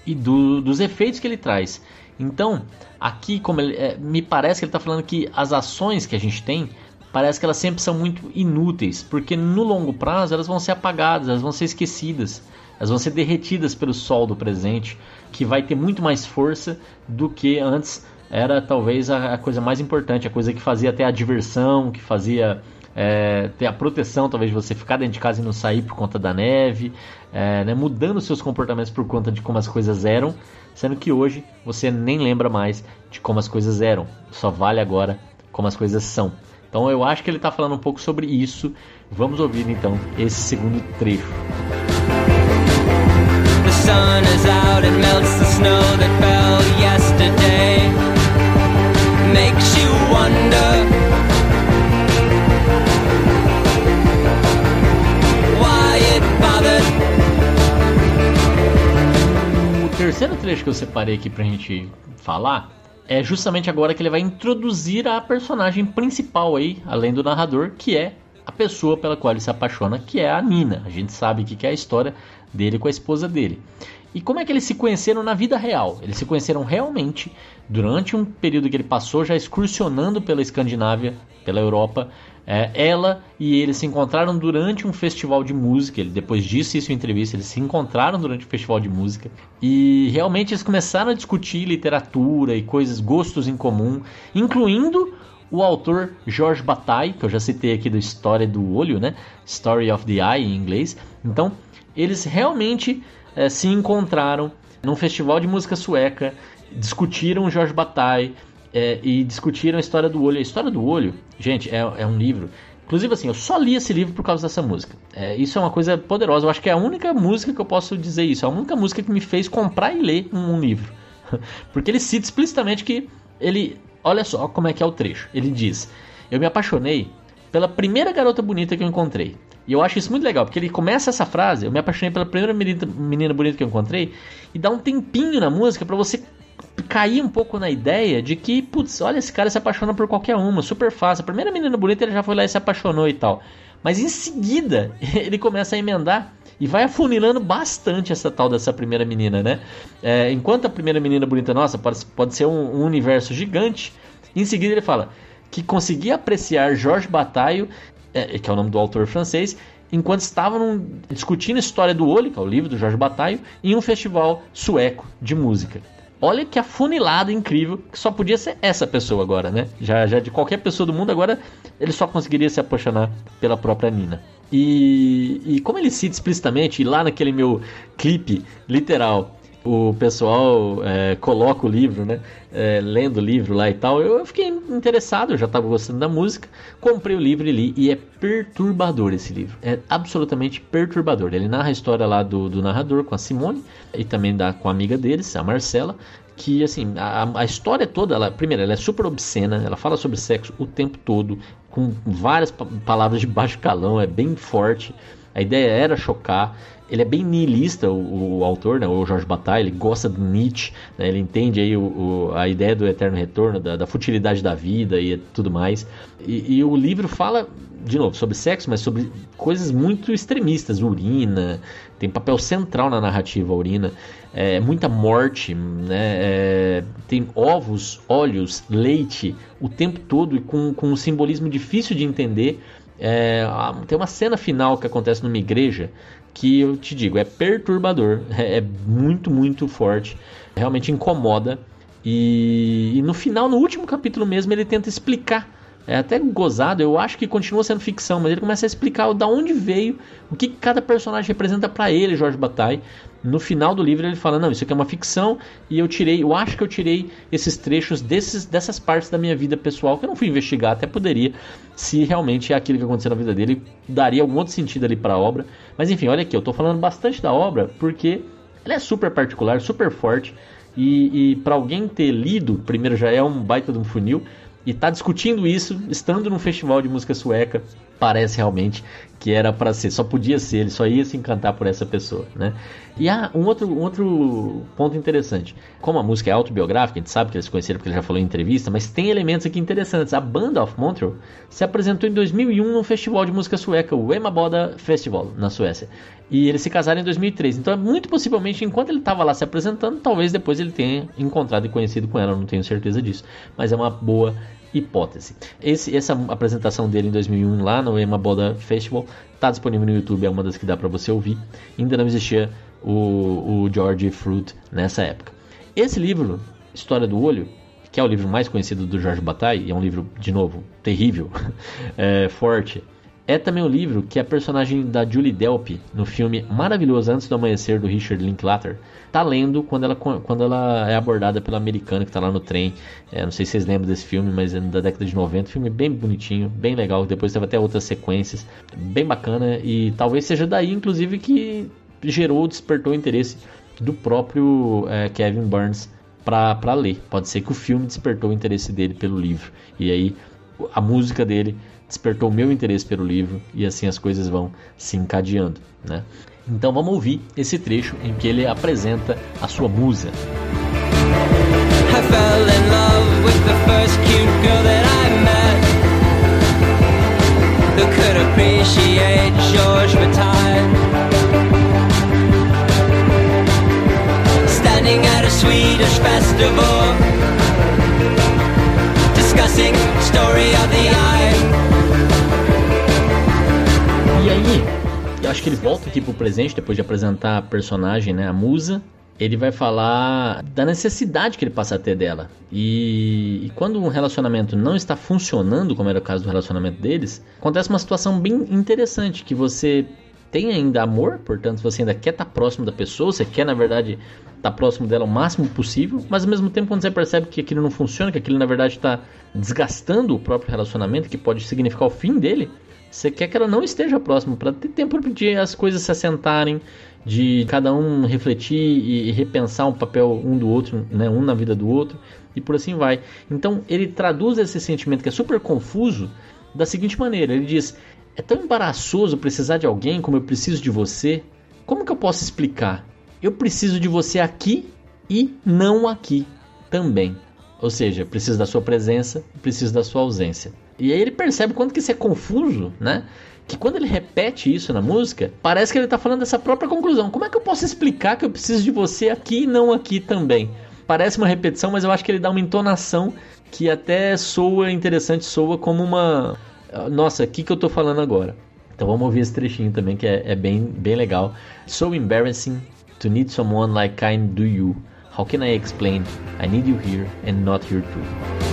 e do, dos efeitos que ele traz. Então, aqui, como ele, é, me parece que ele está falando que as ações que a gente tem parece que elas sempre são muito inúteis, porque no longo prazo elas vão ser apagadas, elas vão ser esquecidas, elas vão ser derretidas pelo sol do presente, que vai ter muito mais força do que antes era talvez a, a, coisa mais importante, a coisa que fazia até a diversão, que fazia é, ter a proteção, talvez você ficar dentro de casa e não sair por conta da neve, é, né, mudando seus comportamentos por conta de como as coisas eram, sendo que hoje você nem lembra mais de como as coisas eram, só vale agora como as coisas são. Então eu acho que ele está falando um pouco sobre isso. Vamos ouvir então esse segundo trecho. The sun is out, it melts the snow that fell yesterday O terceiro trecho que eu separei aqui pra gente falar é justamente agora que ele vai introduzir a personagem principal aí, além do narrador, que é a pessoa pela qual ele se apaixona, que é a Nina. A gente sabe que é a história dele com a esposa dele. E como é que eles se conheceram na vida real? Eles se conheceram realmente durante um período que ele passou já excursionando pela Escandinávia, pela Europa. É, ela e ele se encontraram durante um festival de música. Ele depois disse isso em entrevista. Eles se encontraram durante o um festival de música e realmente eles começaram a discutir literatura e coisas, gostos em comum, incluindo o autor George Bataille, que eu já citei aqui da História do Olho, né? Story of the Eye em inglês. Então, eles realmente é, se encontraram num festival de música sueca, discutiram Jorge Bataille é, e discutiram a história do olho. A história do olho, gente, é, é um livro. Inclusive, assim, eu só li esse livro por causa dessa música. É, isso é uma coisa poderosa. Eu acho que é a única música que eu posso dizer isso. É a única música que me fez comprar e ler um, um livro. Porque ele cita explicitamente que ele. Olha só como é que é o trecho. Ele diz: Eu me apaixonei pela primeira garota bonita que eu encontrei. E eu acho isso muito legal, porque ele começa essa frase, eu me apaixonei pela primeira menina, menina bonita que eu encontrei, e dá um tempinho na música para você cair um pouco na ideia de que, putz, olha, esse cara se apaixona por qualquer uma, super fácil. A primeira menina bonita ele já foi lá e se apaixonou e tal. Mas em seguida, ele começa a emendar e vai afunilando bastante essa tal dessa primeira menina, né? É, enquanto a primeira menina bonita, nossa, pode, pode ser um, um universo gigante, em seguida ele fala que conseguia apreciar Jorge Bataille é, que é o nome do autor francês, enquanto estavam discutindo a história do olho, que é o livro do Jorge Bataille, em um festival sueco de música. Olha que afunilado incrível, que só podia ser essa pessoa agora, né? Já, já de qualquer pessoa do mundo, agora ele só conseguiria se apaixonar pela própria Nina. E, e como ele cita explicitamente, lá naquele meu clipe literal, o pessoal é, coloca o livro, né? É, lendo o livro lá e tal. Eu fiquei interessado, eu já estava gostando da música. Comprei o livro e li. E é perturbador esse livro. É absolutamente perturbador. Ele narra a história lá do, do narrador com a Simone e também da, com a amiga deles, a Marcela que assim a, a história toda ela primeiro ela é super obscena ela fala sobre sexo o tempo todo com várias pa palavras de baixo calão é bem forte a ideia era chocar ele é bem nihilista, o, o autor, né, o Jorge Bataille, ele gosta do Nietzsche, né, ele entende aí o, o, a ideia do eterno retorno, da, da, futilidade da vida e tudo mais. E, e, o livro fala, de novo, sobre sexo, mas sobre coisas muito extremistas, urina, tem papel central na narrativa a urina, é, muita morte, né, é, tem ovos, óleos, leite o tempo todo e com, com um simbolismo difícil de entender. É, tem uma cena final que acontece numa igreja que eu te digo, é perturbador, é, é muito, muito forte, realmente incomoda. E, e, no final, no último capítulo mesmo, ele tenta explicar. É até gozado, eu acho que continua sendo ficção, mas ele começa a explicar da onde veio, o que cada personagem representa para ele, Jorge Bataille. No final do livro ele fala: "Não, isso aqui é uma ficção e eu tirei, eu acho que eu tirei esses trechos desses dessas partes da minha vida pessoal que eu não fui investigar, até poderia, se realmente é aquilo que aconteceu na vida dele, daria algum outro sentido ali para a obra. Mas enfim, olha aqui, eu estou falando bastante da obra porque ela é super particular, super forte e, e para alguém ter lido, primeiro já é um baita de um funil e tá discutindo isso estando num festival de música sueca parece realmente que era para ser, só podia ser, ele só ia se encantar por essa pessoa, né? E há um outro, um outro ponto interessante. Como a música é autobiográfica, a gente sabe que eles conheceram porque ele já falou em entrevista, mas tem elementos aqui interessantes. A Band of Montreal se apresentou em 2001 num festival de música sueca, o Emmaboda Festival, na Suécia. E eles se casaram em 2003. Então, muito possivelmente, enquanto ele estava lá se apresentando, talvez depois ele tenha encontrado e conhecido com ela, não tenho certeza disso. Mas é uma boa hipótese. Esse, essa apresentação dele em 2001 lá no Emma Boda Festival está disponível no YouTube, é uma das que dá para você ouvir. Ainda não existia o, o George Fruit nessa época. Esse livro, História do Olho, que é o livro mais conhecido do George Bataille, e é um livro, de novo, terrível, é, forte, é também o livro que a personagem da Julie Delpy, no filme Maravilhoso Antes do Amanhecer, do Richard Linklater, tá lendo quando ela, quando ela é abordada pela americana que tá lá no trem. É, não sei se vocês lembram desse filme, mas é da década de 90. Filme bem bonitinho, bem legal. Depois teve até outras sequências, bem bacana. E talvez seja daí, inclusive, que gerou, despertou o interesse do próprio é, Kevin Burns para ler. Pode ser que o filme despertou o interesse dele pelo livro. E aí a música dele despertou meu interesse pelo livro e assim as coisas vão se encadeando, né? Então vamos ouvir esse trecho em que ele apresenta a sua musa. Standing at a Swedish festival Discussing story of the eye eu acho que ele volta aqui pro presente depois de apresentar a personagem, né, a musa. Ele vai falar da necessidade que ele passa a ter dela. E, e quando um relacionamento não está funcionando, como era o caso do relacionamento deles, acontece uma situação bem interessante que você tem ainda amor, portanto você ainda quer estar próximo da pessoa, você quer na verdade estar próximo dela o máximo possível, mas ao mesmo tempo quando você percebe que aquilo não funciona, que aquilo na verdade está desgastando o próprio relacionamento, que pode significar o fim dele, você quer que ela não esteja próximo para ter tempo de as coisas se assentarem, de cada um refletir e repensar um papel um do outro, né, um na vida do outro e por assim vai. Então ele traduz esse sentimento que é super confuso da seguinte maneira: ele diz, é tão embaraçoso precisar de alguém como eu preciso de você. Como que eu posso explicar? Eu preciso de você aqui e não aqui também. Ou seja, preciso da sua presença, preciso da sua ausência. E aí ele percebe quanto que isso é confuso, né? Que quando ele repete isso na música, parece que ele está falando dessa própria conclusão. Como é que eu posso explicar que eu preciso de você aqui e não aqui também? Parece uma repetição, mas eu acho que ele dá uma entonação que até soa interessante, soa como uma. Nossa, o que, que eu estou falando agora? Então vamos ouvir esse trechinho também que é, é bem, bem legal. So embarrassing to need someone like kind do you. How can I explain? I need you here and not here too.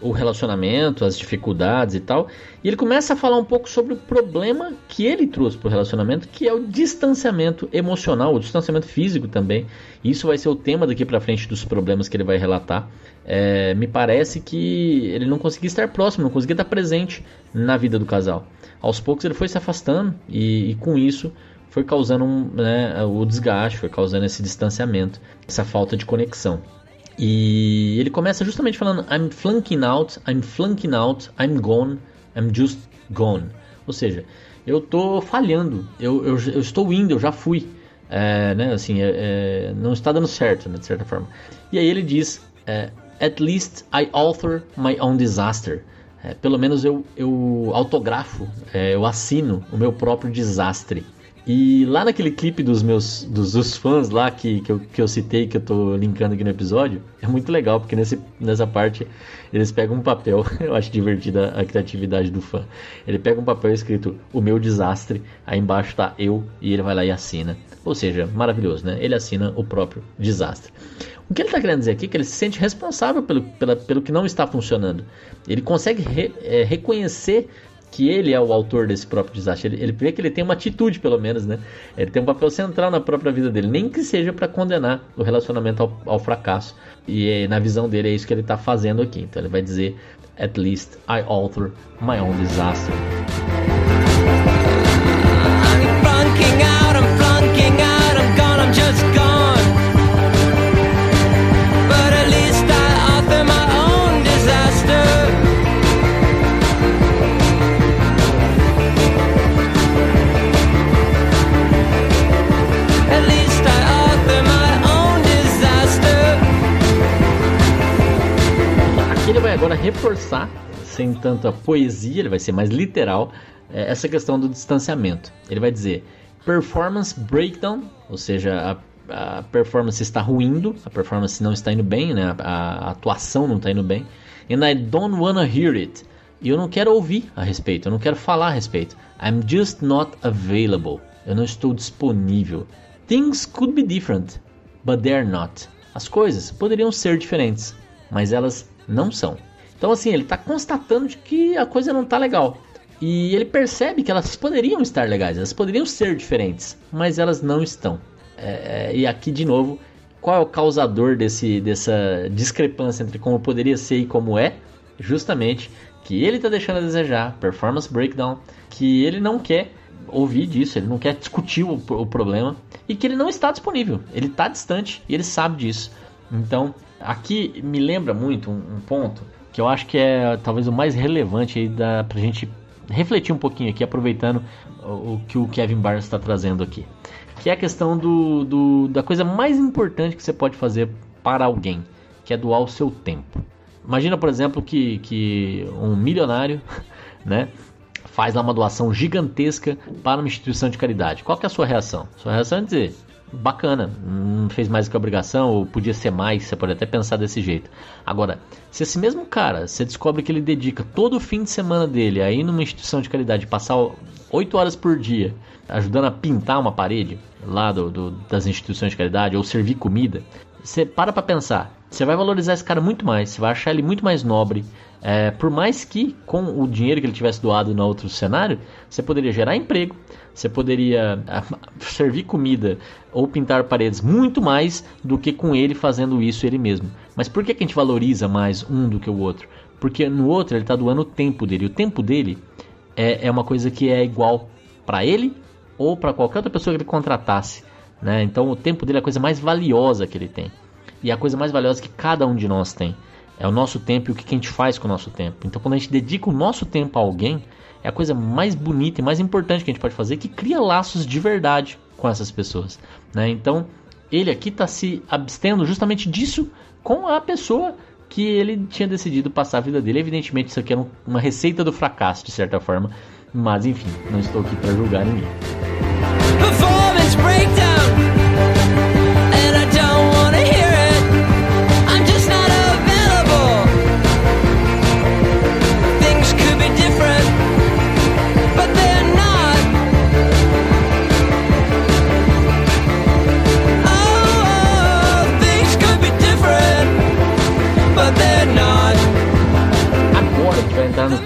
o relacionamento, as dificuldades e tal. E ele começa a falar um pouco sobre o problema que ele trouxe para o relacionamento, que é o distanciamento emocional, o distanciamento físico também. Isso vai ser o tema daqui para frente dos problemas que ele vai relatar. É, me parece que ele não conseguia estar próximo, não conseguia estar presente na vida do casal. Aos poucos ele foi se afastando e, e com isso foi causando um, né, o desgaste, foi causando esse distanciamento, essa falta de conexão. E ele começa justamente falando I'm flunking out, I'm flunking out, I'm gone, I'm just gone. Ou seja, eu tô falhando, eu, eu, eu estou indo, eu já fui. É, né, assim, é, é, não está dando certo, né, de certa forma. E aí ele diz, é, At least I author my own disaster. É, pelo menos eu, eu autografo, é, eu assino o meu próprio desastre. E lá naquele clipe dos meus dos, dos fãs lá que, que eu, que, eu, citei, que eu tô linkando aqui no episódio, é muito legal, porque nesse, nessa parte eles pegam um papel, eu acho divertida a criatividade do fã. Ele pega um papel escrito O meu desastre, aí embaixo tá eu, e ele vai lá e assina. Ou seja, maravilhoso, né? Ele assina o próprio desastre. O que ele está querendo dizer aqui é que ele se sente responsável pelo, pela, pelo que não está funcionando. Ele consegue re, é, reconhecer que ele é o autor desse próprio desastre. Ele, vê que ele tem uma atitude, pelo menos, né? Ele tem um papel central na própria vida dele, nem que seja para condenar o relacionamento ao, ao fracasso. E na visão dele é isso que ele está fazendo aqui. Então ele vai dizer: At least I alter my own disaster. I'm flunking out, I'm flunking out, I'm gone, I'm just gone. Agora reforçar, sem tanta poesia, ele vai ser mais literal, é, essa questão do distanciamento. Ele vai dizer performance breakdown, ou seja, a, a performance está ruindo, a performance não está indo bem, né? a, a atuação não está indo bem. And I don't wanna hear it. E eu não quero ouvir a respeito, eu não quero falar a respeito. I'm just not available. Eu não estou disponível. Things could be different, but they're not. As coisas poderiam ser diferentes, mas elas não são. Então, assim, ele está constatando de que a coisa não está legal. E ele percebe que elas poderiam estar legais, elas poderiam ser diferentes, mas elas não estão. É, é, e aqui, de novo, qual é o causador desse, dessa discrepância entre como poderia ser e como é? Justamente que ele está deixando a desejar, performance breakdown, que ele não quer ouvir disso, ele não quer discutir o, o problema e que ele não está disponível, ele está distante e ele sabe disso. Então, aqui me lembra muito um, um ponto que eu acho que é talvez o mais relevante aí da, pra gente refletir um pouquinho aqui, aproveitando o, o que o Kevin Barnes está trazendo aqui. Que é a questão do, do, da coisa mais importante que você pode fazer para alguém, que é doar o seu tempo. Imagina, por exemplo, que, que um milionário né, faz lá uma doação gigantesca para uma instituição de caridade. Qual que é a sua reação? Sua reação é dizer, bacana, não fez mais do que a obrigação, ou podia ser mais, você pode até pensar desse jeito. Agora, se esse mesmo cara, você descobre que ele dedica todo o fim de semana dele a ir numa instituição de caridade, passar 8 horas por dia ajudando a pintar uma parede lá do, do, das instituições de caridade, ou servir comida, você para pra pensar, você vai valorizar esse cara muito mais, você vai achar ele muito mais nobre, é, por mais que com o dinheiro que ele tivesse doado no outro cenário, você poderia gerar emprego, você poderia ah, servir comida ou pintar paredes muito mais do que com ele fazendo isso ele mesmo. Mas por que, que a gente valoriza mais um do que o outro? Porque no outro ele está doando o tempo dele. O tempo dele é, é uma coisa que é igual para ele ou para qualquer outra pessoa que ele contratasse. Né? Então o tempo dele é a coisa mais valiosa que ele tem. E a coisa mais valiosa que cada um de nós tem. É o nosso tempo e o que a gente faz com o nosso tempo. Então quando a gente dedica o nosso tempo a alguém, é a coisa mais bonita e mais importante que a gente pode fazer, que cria laços de verdade com essas pessoas. Né? Então, ele aqui está se abstendo justamente disso com a pessoa que ele tinha decidido passar a vida dele. Evidentemente, isso aqui é uma receita do fracasso, de certa forma. Mas, enfim, não estou aqui para julgar ninguém. Performance breakdown.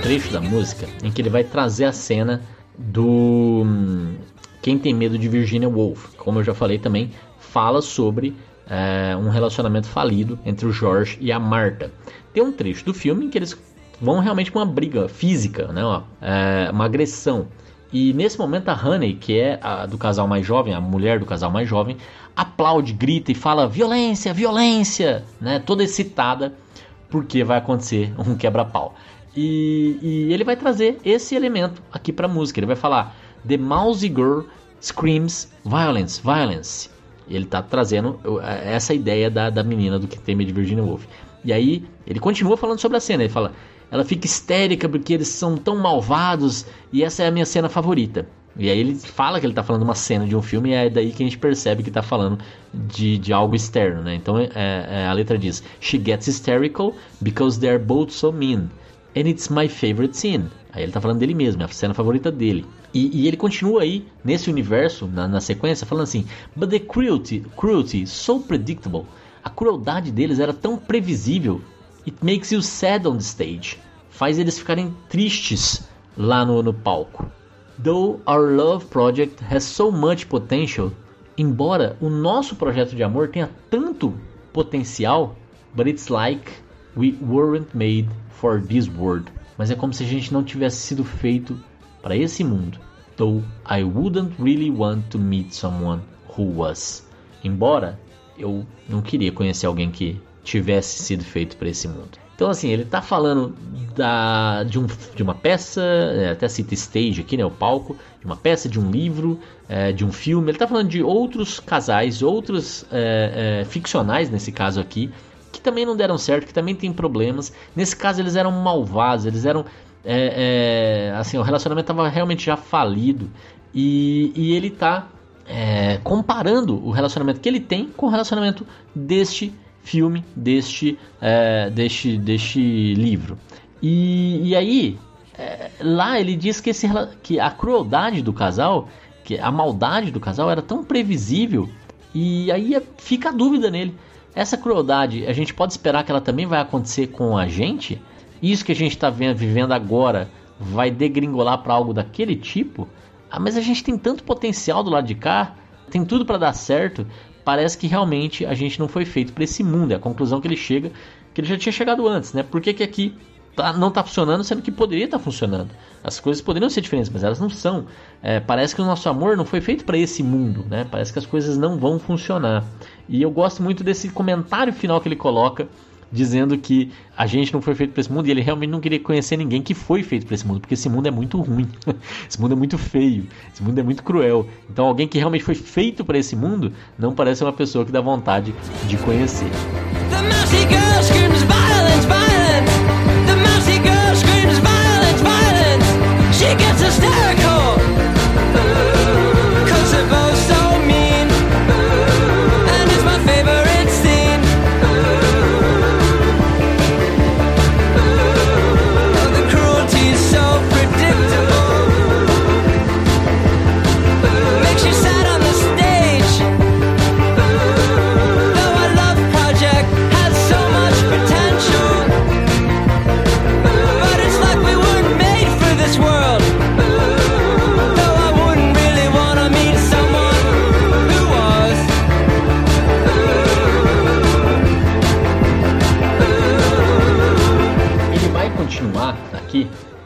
Trecho da música em que ele vai trazer a cena do hum, Quem Tem Medo de Virginia Woolf. Como eu já falei também, fala sobre é, um relacionamento falido entre o George e a Marta. Tem um trecho do filme em que eles vão realmente com uma briga física, né, uma, é, uma agressão. E nesse momento a Honey, que é a do casal mais jovem, a mulher do casal mais jovem, aplaude, grita e fala violência, violência, né, toda excitada porque vai acontecer um quebra-pau. E, e, ele vai trazer esse elemento aqui para a música. Ele vai falar The Mousy Girl screams violence, violence. Ele está trazendo essa ideia da, da menina do que teme de Virginia Woolf. E aí ele continua falando sobre a cena. Ele fala: ela fica histérica porque eles são tão malvados e essa é a minha cena favorita. E aí ele fala que ele tá falando uma cena de um filme e é daí que a gente percebe que tá falando de, de algo externo, né? Então é, é, a letra diz: She gets hysterical because they're both so mean. And it's my favorite scene. Aí ele tá falando dele mesmo, é a cena favorita dele. E, e ele continua aí, nesse universo, na, na, sequência, falando assim: But the cruelty, cruelty so predictable. A crueldade deles era tão previsível. It makes you sad on the stage. Faz eles ficarem tristes lá no, no palco. Though our love project has so much potential, embora o nosso projeto de amor tenha tanto potencial, but it's like we weren't made for this world. Mas é como se a gente não tivesse sido feito para esse mundo. Though I wouldn't really want to meet someone who was. Embora eu não queria conhecer alguém que tivesse sido feito para esse mundo. Então, assim, ele está falando da, de, um, de uma peça, é, até cita stage aqui, né, o palco, de uma peça, de um livro, é, de um filme. Ele está falando de outros casais, outros é, é, ficcionais, nesse caso aqui, que também não deram certo, que também tem problemas. Nesse caso, eles eram malvados, eles eram. É, é, assim, o relacionamento estava realmente já falido. E, e ele está comparando o relacionamento que ele tem com o relacionamento deste filme deste, é, deste, deste livro. E, e aí, é, lá ele diz que, esse, que a crueldade do casal, que a maldade do casal era tão previsível, e aí fica a dúvida nele. Essa crueldade, a gente pode esperar que ela também vai acontecer com a gente? Isso que a gente está vivendo agora vai degringolar para algo daquele tipo? Ah, mas a gente tem tanto potencial do lado de cá, tem tudo para dar certo parece que realmente a gente não foi feito para esse mundo. É a conclusão que ele chega, que ele já tinha chegado antes, né? Por que, que aqui tá, não está funcionando, sendo que poderia estar tá funcionando? As coisas poderiam ser diferentes, mas elas não são. É, parece que o nosso amor não foi feito para esse mundo, né? Parece que as coisas não vão funcionar. E eu gosto muito desse comentário final que ele coloca dizendo que a gente não foi feito para esse mundo e ele realmente não queria conhecer ninguém que foi feito para esse mundo, porque esse mundo é muito ruim, esse mundo é muito feio, esse mundo é muito cruel. Então, alguém que realmente foi feito para esse mundo não parece uma pessoa que dá vontade de conhecer. She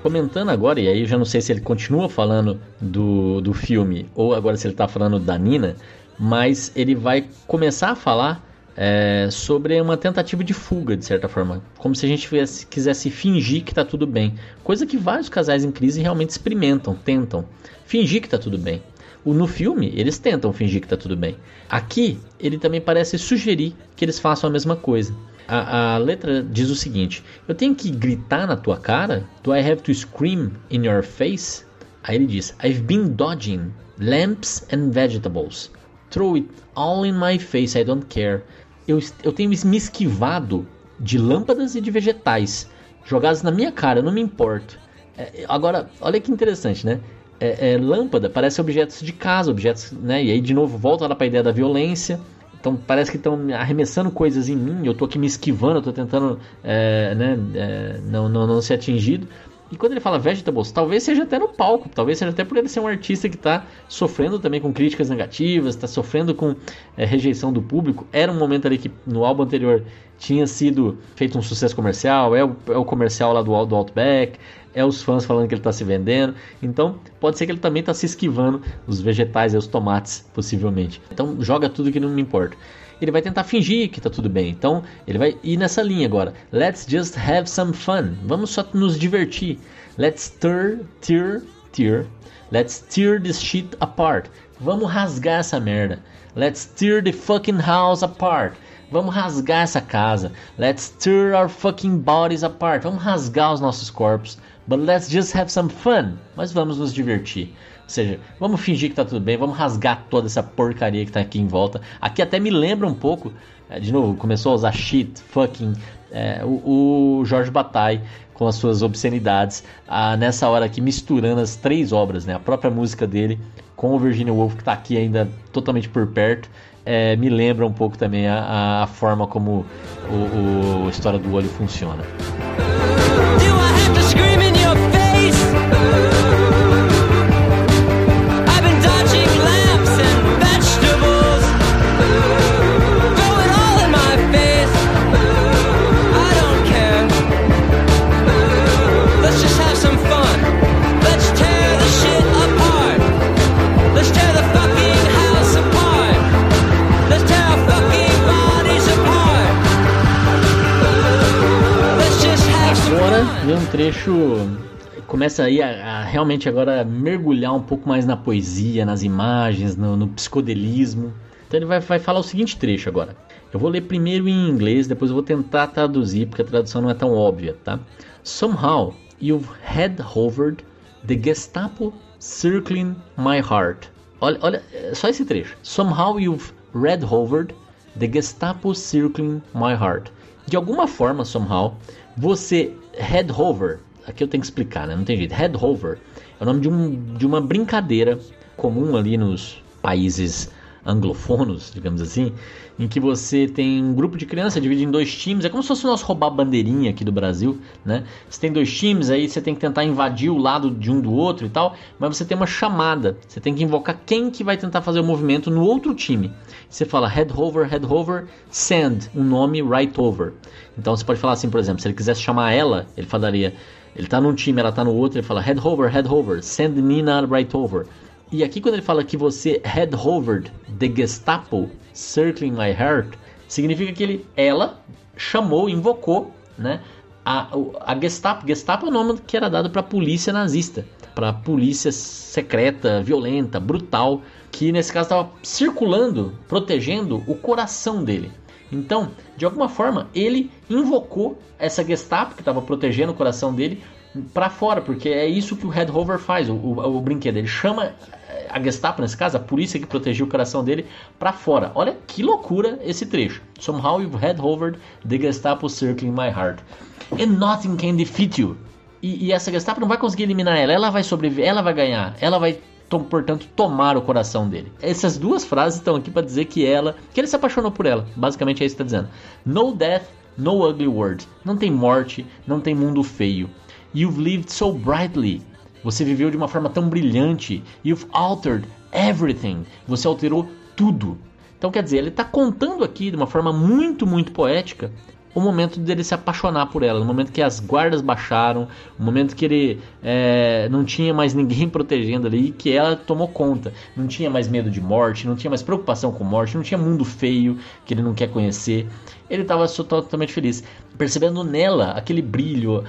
comentando agora, e aí eu já não sei se ele continua falando do, do filme ou agora se ele está falando da Nina, mas ele vai começar a falar é, sobre uma tentativa de fuga, de certa forma. Como se a gente tivesse, quisesse fingir que está tudo bem. Coisa que vários casais em crise realmente experimentam, tentam. Fingir que está tudo bem. No filme, eles tentam fingir que está tudo bem. Aqui, ele também parece sugerir que eles façam a mesma coisa. A, a letra diz o seguinte: Eu tenho que gritar na tua cara? Do I have to scream in your face? Aí ele diz: I've been dodging lamps and vegetables. Throw it all in my face, I don't care. Eu, eu tenho me esquivado de lâmpadas e de vegetais jogados na minha cara, eu não me importo. É, agora, olha que interessante, né? É, é, lâmpada parece objetos de casa, objetos, né? E aí de novo volta lá para a ideia da violência. Então parece que estão arremessando coisas em mim, eu tô aqui me esquivando, eu tô tentando é, né, é, não, não, não ser atingido. E quando ele fala vegetables, talvez seja até no palco, talvez seja até por ele ser um artista que está sofrendo também com críticas negativas, está sofrendo com é, rejeição do público. Era um momento ali que no álbum anterior tinha sido feito um sucesso comercial, é o, é o comercial lá do, do Outback, é os fãs falando que ele está se vendendo. Então pode ser que ele também está se esquivando os vegetais e os tomates, possivelmente. Então joga tudo que não me importa ele vai tentar fingir que tá tudo bem. Então, ele vai ir nessa linha agora. Let's just have some fun. Vamos só nos divertir. Let's tear, tear, tear. Let's tear this shit apart. Vamos rasgar essa merda. Let's tear the fucking house apart. Vamos rasgar essa casa. Let's tear our fucking bodies apart. Vamos rasgar os nossos corpos. But let's just have some fun. Mas vamos nos divertir. Ou seja, vamos fingir que tá tudo bem, vamos rasgar toda essa porcaria que tá aqui em volta. Aqui até me lembra um pouco, é, de novo, começou a usar shit, fucking, é, o, o Jorge Bataille com as suas obscenidades, nessa hora aqui misturando as três obras, né? A própria música dele com o Virginia Woolf que está aqui ainda totalmente por perto, é, me lembra um pouco também a, a forma como o, o, a história do olho funciona. Vê um trecho começa aí a, a, realmente agora mergulhar um pouco mais na poesia, nas imagens, no, no psicodelismo. Então ele vai, vai falar o seguinte trecho agora. Eu vou ler primeiro em inglês, depois eu vou tentar traduzir, porque a tradução não é tão óbvia, tá? Somehow you've head hovered the Gestapo circling my heart. Olha, olha, é só esse trecho. Somehow you've red hovered the Gestapo circling my heart. De alguma forma, somehow, você head hover, aqui eu tenho que explicar, né? Não tem jeito. Head hover é o nome de, um, de uma brincadeira comum ali nos países anglofonos, digamos assim, em que você tem um grupo de crianças dividido em dois times. É como se fosse o nosso roubar bandeirinha aqui do Brasil, né? Você tem dois times, aí você tem que tentar invadir o lado de um do outro e tal, mas você tem uma chamada. Você tem que invocar quem que vai tentar fazer o movimento no outro time. Você fala head over, head over, send, um nome right over. Então você pode falar assim, por exemplo, se ele quisesse chamar ela, ele falaria, ele tá num time, ela tá no outro, ele fala head over, head over, send Nina right over. E aqui quando ele fala que você head hovered the Gestapo circling my heart, significa que ele, ela chamou, invocou, né, a, a Gestapo. Gestapo é o nome que era dado para a polícia nazista, para a polícia secreta, violenta, brutal, que nesse caso estava circulando, protegendo o coração dele. Então, de alguma forma, ele invocou essa Gestapo que estava protegendo o coração dele para fora, porque é isso que o Red Rover faz, o, o, o, brinquedo. Ele chama a Gestapo, nesse caso, a polícia que protegeu o coração dele, para fora. Olha que loucura esse trecho. Somehow you've head hovered the Gestapo circling my heart. And nothing can defeat you. E, e essa Gestapo não vai conseguir eliminar ela, ela vai sobreviver, ela vai ganhar, ela vai portanto, tomar o coração dele. Essas duas frases estão aqui para dizer que ela, que ele se apaixonou por ela. Basicamente é isso que está dizendo. No death, no ugly world. Não tem morte, não tem mundo feio. You've lived so brightly. Você viveu de uma forma tão brilhante. You've altered everything. Você alterou tudo. Então quer dizer, ele está contando aqui de uma forma muito, muito poética o momento dele se apaixonar por ela, no momento que as guardas baixaram, no momento que ele é, não tinha mais ninguém protegendo ali, que ela tomou conta, não tinha mais medo de morte, não tinha mais preocupação com morte, não tinha mundo feio que ele não quer conhecer. Ele estava totalmente feliz, percebendo nela aquele brilho.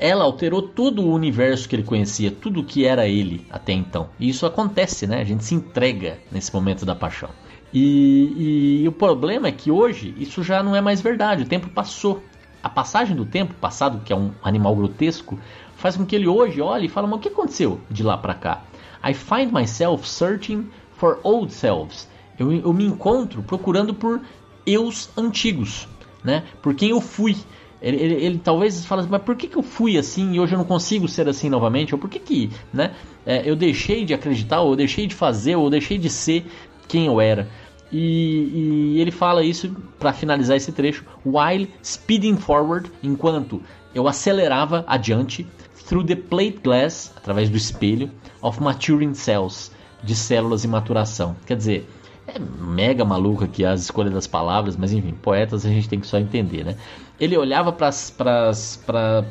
Ela alterou todo o universo que ele conhecia, tudo que era ele até então. E isso acontece, né? A gente se entrega nesse momento da paixão. E, e, o problema é que hoje isso já não é mais verdade. O tempo passou. A passagem do tempo, passado, que é um animal grotesco, faz com que ele hoje olhe e fale: Mas o que aconteceu de lá para cá? I find myself searching for old selves. Eu, eu me encontro procurando por eus antigos, né? Por quem eu fui. Ele, ele, ele, talvez fale assim, mas por que, que eu fui assim e hoje eu não consigo ser assim novamente? Ou por que, que né, é, eu deixei de acreditar, ou eu deixei de fazer, ou eu deixei de ser quem eu era. E, e ele fala isso para finalizar esse trecho: while speeding forward, enquanto eu acelerava adiante, through the plate glass, através do espelho, of maturing cells, de células em maturação. Quer dizer, é mega maluco aqui as escolhas das palavras, mas enfim, poetas a gente tem que só entender, né? Ele olhava para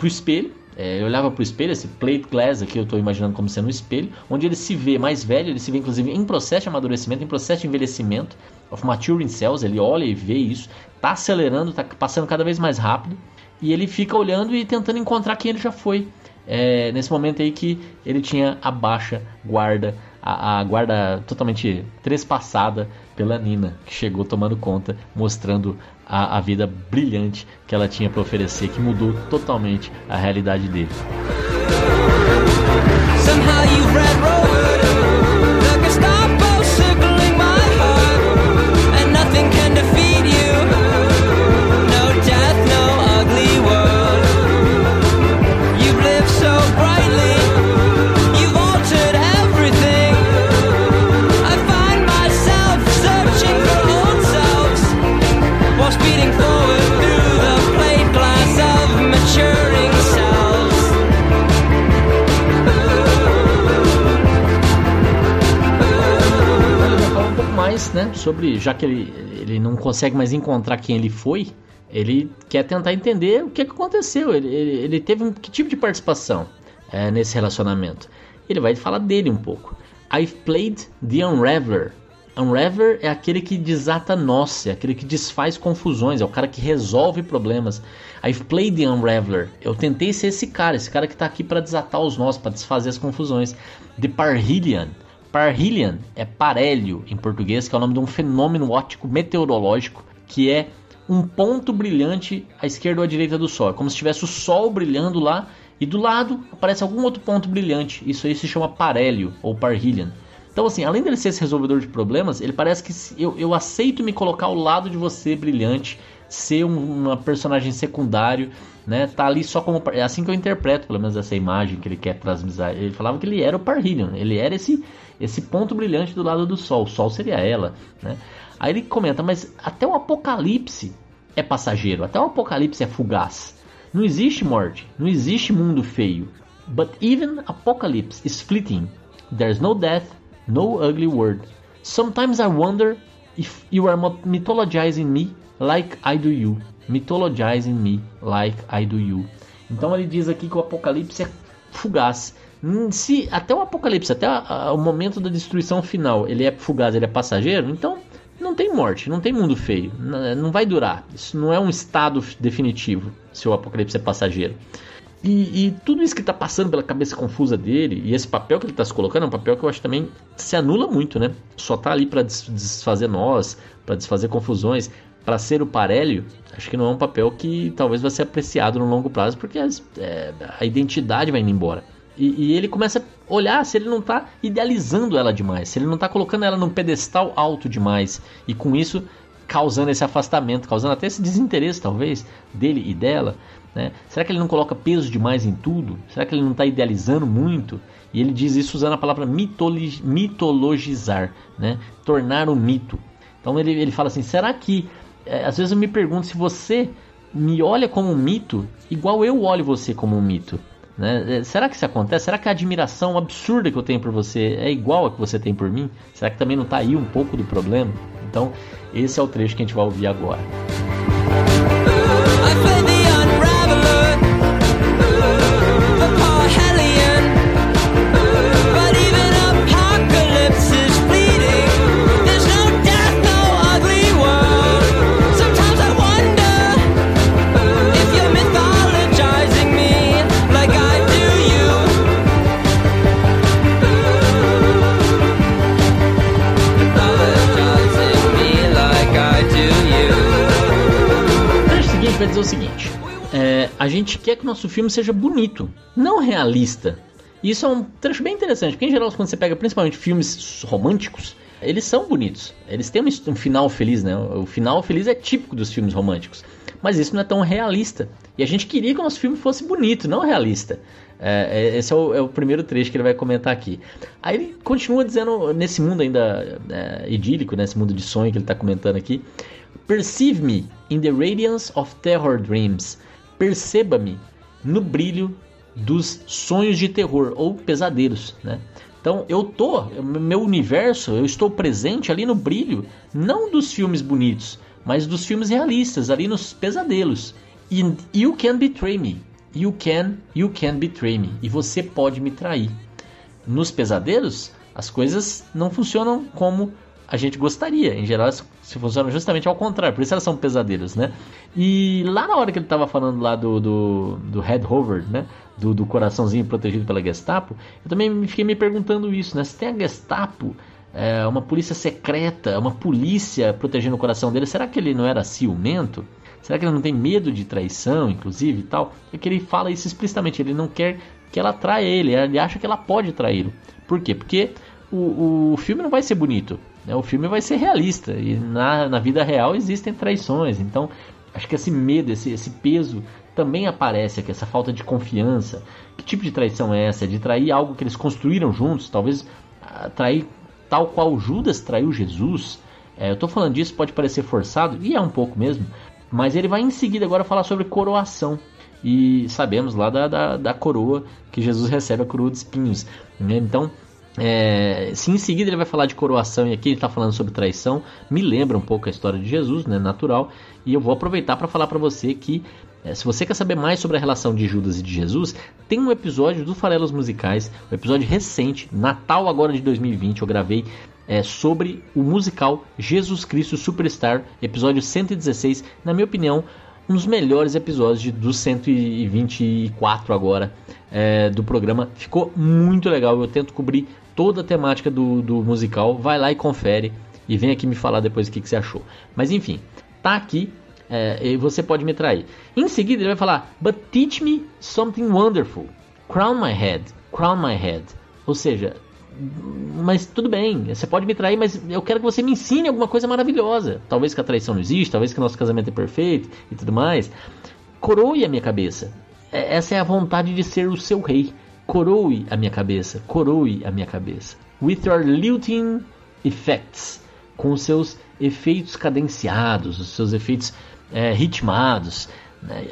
o espelho, é, ele olhava para o espelho, esse plate glass aqui eu estou imaginando como sendo um espelho, onde ele se vê mais velho, ele se vê inclusive em processo de amadurecimento, em processo de envelhecimento, of maturing cells, ele olha e vê isso, está acelerando, está passando cada vez mais rápido, e ele fica olhando e tentando encontrar quem ele já foi. É, nesse momento aí que ele tinha a baixa guarda, a, a, guarda totalmente trespassada pela Nina, que chegou tomando conta, mostrando a, a vida brilhante que ela tinha para oferecer, que mudou totalmente a realidade dele. Mais, né, sobre já que ele, ele não consegue mais encontrar quem ele foi, ele quer tentar entender o que, aconteceu. Ele, ele, ele, teve um que tipo de participação é, nesse relacionamento. Ele vai falar dele um pouco. I've played the Unraveler. Unraveler é aquele que desata nós, é aquele que desfaz confusões, é o cara que resolve problemas. I've played the Unraveler. Eu tentei ser esse cara, esse cara que está aqui para desatar os nós, para desfazer as confusões. The Parhelion Parhelion é parélio em português, que é o nome de um fenômeno óptico meteorológico que é um ponto brilhante à esquerda ou à direita do Sol. É como se tivesse o Sol brilhando lá e do lado aparece algum outro ponto brilhante. Isso aí se chama parélio ou parhelion. Então, assim, além dele ser esse resolvedor de problemas, ele parece que eu, eu aceito me colocar ao lado de você brilhante, ser um, uma personagem secundário, né? Tá ali só como. É assim que eu interpreto, pelo menos, essa imagem que ele quer transmitir. Ele falava que ele era o Parhelion, ele era esse esse ponto brilhante do lado do Sol. O Sol seria ela, né? Aí ele comenta, mas até o Apocalipse é passageiro, até o Apocalipse é fugaz. Não existe morte, não existe mundo feio. But even Apocalypse is fleeting. There's no death, no ugly word. Sometimes I wonder if you are mythologizing me like I do you. Mythologizing me like I do you. Então ele diz aqui que o Apocalipse é fugaz. Hum, se até o apocalipse, até o momento da destruição final, ele é fugaz, ele é passageiro, então não tem morte, não tem mundo feio, não, não vai durar. Isso não é um estado definitivo se o apocalipse é passageiro. E, e, tudo isso que está passando pela cabeça confusa dele, e esse papel que ele está se colocando, é um papel que eu acho também se anula muito, né? Só tá ali para desfazer nós, para desfazer confusões, para ser o parélio, acho que não é um papel que talvez vai ser apreciado no longo prazo, porque as, é, a identidade vai indo embora. E, e, ele começa a olhar se ele não está idealizando ela demais, se ele não está colocando ela num pedestal alto demais e com isso causando esse afastamento, causando até esse desinteresse talvez dele e dela. Né? Será que ele não coloca peso demais em tudo? Será que ele não está idealizando muito? E ele diz isso usando a palavra mitologizar, né? tornar um mito. Então ele, ele fala assim: será que às vezes eu me pergunto se você me olha como um mito igual eu olho você como um mito? Né? É, será que isso acontece? Será que a admiração absurda que eu tenho por você é igual a que você tem por mim? Será que também não está aí um pouco do problema? Então, esse é o trecho que a gente vai ouvir agora. Vai dizer o seguinte: é, a gente quer que o nosso filme seja bonito, não realista. E isso é um trecho bem interessante, porque em geral, quando você pega principalmente filmes românticos, eles são bonitos. Eles têm um, um final feliz, né? O final feliz é típico dos filmes românticos. Mas isso não é tão realista. E a gente queria que o nosso filme fosse bonito, não realista. É, é esse é o, é o, primeiro trecho que ele vai comentar aqui. Aí ele continua dizendo, nesse mundo ainda é, idílico, nesse mundo de sonho que ele está comentando aqui, Perceive me in the radiance of terror dreams. Perceba-me no brilho dos sonhos de terror ou pesadelos, né? Então eu tô, meu universo, eu estou presente ali no brilho, não dos filmes bonitos, mas dos filmes realistas, ali nos pesadelos. E you can betray me. You can, you can betray me. E você pode me trair. Nos pesadelos, as coisas não funcionam como a gente gostaria. Em geral, se funcionam justamente ao contrário. Por isso elas são pesadelos, né? E lá na hora que ele estava falando lá do, do, do Hover, né? Do, do coraçãozinho protegido pela Gestapo, eu também fiquei me perguntando isso, né? Se tem a Gestapo, é, uma polícia secreta, uma polícia protegendo o coração dele, será que ele não era ciumento? Será que ele não tem medo de traição, inclusive e tal? É que ele fala isso explicitamente, ele não quer que ela traia ele, ele acha que ela pode traí-lo. Por quê? Porque o, o filme não vai ser bonito, né? o filme vai ser realista e na, na vida real existem traições. Então, acho que esse medo, esse, esse peso também aparece aqui, essa falta de confiança. Que tipo de traição é essa? De trair algo que eles construíram juntos, talvez uh, trair tal qual Judas traiu Jesus. É, eu estou falando disso, pode parecer forçado, e é um pouco mesmo, mas ele vai em seguida agora falar sobre coroação. E sabemos lá da, da, da coroa que Jesus recebe, a coroa de espinhos. Né? Então, é, se em seguida ele vai falar de coroação e aqui ele está falando sobre traição, me lembra um pouco a história de Jesus, né, natural. E eu vou aproveitar para falar para você que é, se você quer saber mais sobre a relação de Judas e de Jesus, tem um episódio do Farelos Musicais, um episódio recente, Natal agora de 2020, eu gravei é, sobre o musical Jesus Cristo Superstar, episódio 116, na minha opinião, um dos melhores episódios de, dos 124 agora é, do programa. Ficou muito legal, eu tento cobrir toda a temática do, do musical. Vai lá e confere e vem aqui me falar depois o que, que você achou. Mas enfim, tá aqui é, e você pode me trair. Em seguida ele vai falar, but teach me something wonderful. Crown my head, crown my head. Ou seja, mas tudo bem, você pode me trair, mas eu quero que você me ensine alguma coisa maravilhosa. Talvez que a traição não existe, talvez que nosso casamento é perfeito e tudo mais. Coroe a minha cabeça. É, essa é a vontade de ser o seu rei. Coroe a minha cabeça, coroe a minha cabeça. With your lilting effects, com os seus efeitos cadenciados, os seus efeitos é, ritmados. Né?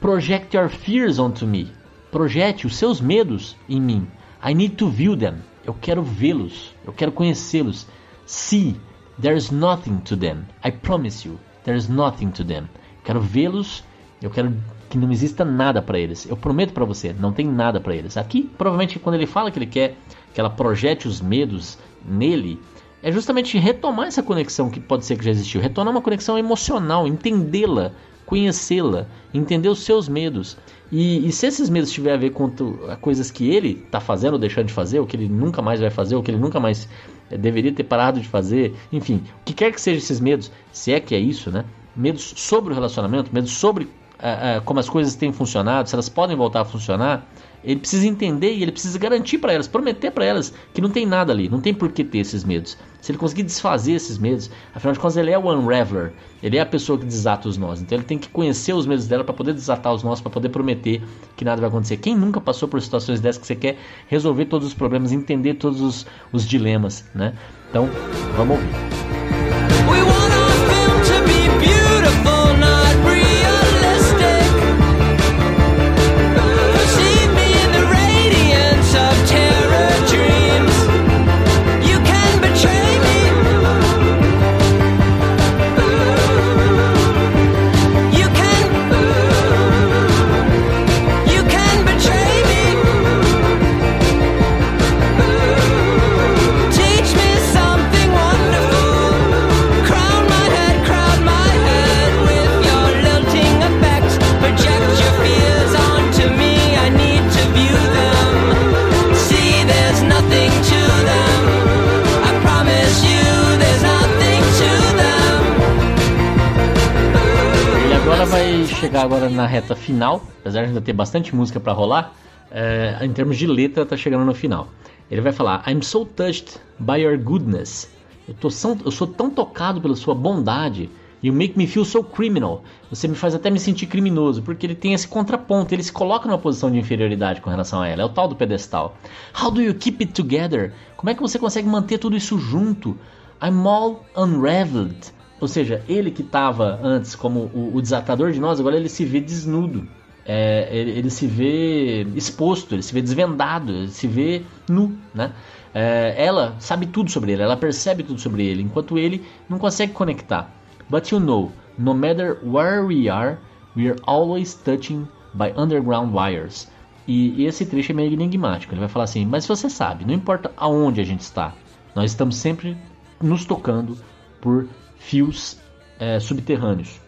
Project your fears onto me. Projete os seus medos em mim. I need to view them. Eu quero vê-los. Eu quero conhecê-los. See, there's nothing to them. I promise you, there's nothing to them. Eu quero vê-los. Eu quero que não exista nada para eles. Eu prometo para você, não tem nada para eles. Aqui, provavelmente, quando ele fala que ele quer que ela projete os medos nele, é justamente retomar essa conexão que pode ser que já existiu, retornar uma conexão emocional, entendê-la, conhecê-la, entender os seus medos. E, e, se esses medos tiver a ver com coisas que ele está fazendo ou deixando de fazer, ou que ele nunca mais vai fazer, ou que ele nunca mais é, deveria ter parado de fazer, enfim, o que quer que seja esses medos, se é que é isso, né? Medos sobre o relacionamento, medos sobre uh, uh, como as coisas têm funcionado, se elas podem voltar a funcionar, ele precisa entender e ele precisa garantir para elas, prometer para elas que não tem nada ali, não tem por que ter esses medos. Se ele conseguir desfazer esses medos, afinal de contas ele é o unraveler, ele é a pessoa que desata os nós. Então ele tem que conhecer os medos dela para poder desatar os nós, para poder prometer que nada vai acontecer. Quem nunca passou por situações dessas que você quer resolver todos os problemas, entender todos os, os dilemas, né? Então, vamos ouvir. We chegar apesar de ainda ter bastante música para rolar, é, em termos de letra tá chegando no final. Ele vai falar: I'm so touched by your goodness. Eu, tô, eu sou tão tocado pela sua bondade. You make me feel so criminal. Você me faz até me sentir criminoso, porque ele tem esse contraponto, ele se coloca numa posição de inferioridade com relação a ela. É o tal do pedestal. How do you keep it together? Como é que você consegue manter tudo isso junto? I'm all unraveled. Ou seja, ele que estava antes como o, o, desatador de nós, agora ele se vê desnudo. É, ele, ele, se vê exposto, ele se vê desvendado, ele se vê nu, né? É, ela sabe tudo sobre ele, ela percebe tudo sobre ele, enquanto ele não consegue conectar. But you know, no matter where we are, we are always touching by underground wires. E, e esse trecho é meio enigmático. Ele vai falar assim: Mas você sabe, não importa aonde a gente está, nós estamos sempre nos tocando por fios é, subterrâneos.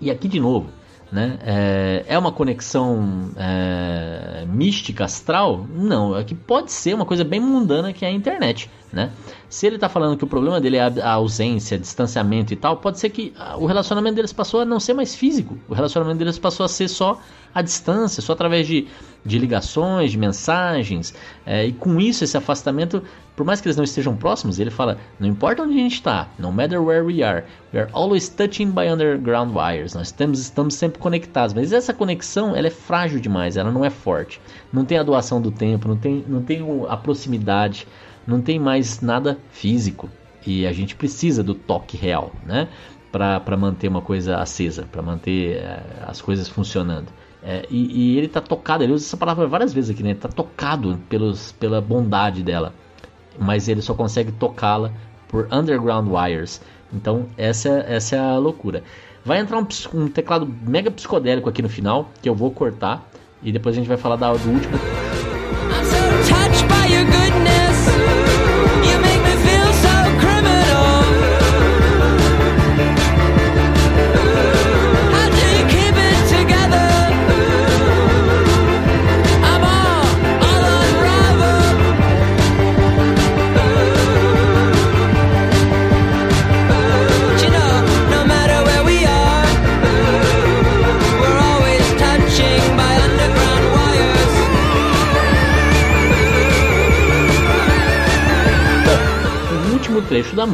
E aqui de novo, né? É, é uma conexão é, mística, astral? Não, é que pode ser uma coisa bem mundana que é a internet, né? Se ele está falando que o problema dele é a ausência, distanciamento e tal, pode ser que o relacionamento deles passou a não ser mais físico. O relacionamento deles passou a ser só a distância, só através de, de ligações, de mensagens. É, e com isso, esse afastamento, por mais que eles não estejam próximos, ele fala: não importa onde a gente está, no matter where we are, we are always touching by underground wires. Nós estamos, estamos sempre conectados, mas essa conexão ela é frágil demais, ela não é forte. Não tem a doação do tempo, não tem, não tem a proximidade não tem mais nada físico e a gente precisa do toque real, né? Para manter uma coisa acesa, para manter é, as coisas funcionando. É, e, e, ele está tocado, ele usa essa palavra várias vezes aqui, né? Ele está tocado pelos, pela bondade dela, mas ele só consegue tocá-la por underground wires. Então, essa, essa é a loucura. Vai entrar um, um, teclado mega psicodélico aqui no final, que eu vou cortar, e depois a gente vai falar da, do último.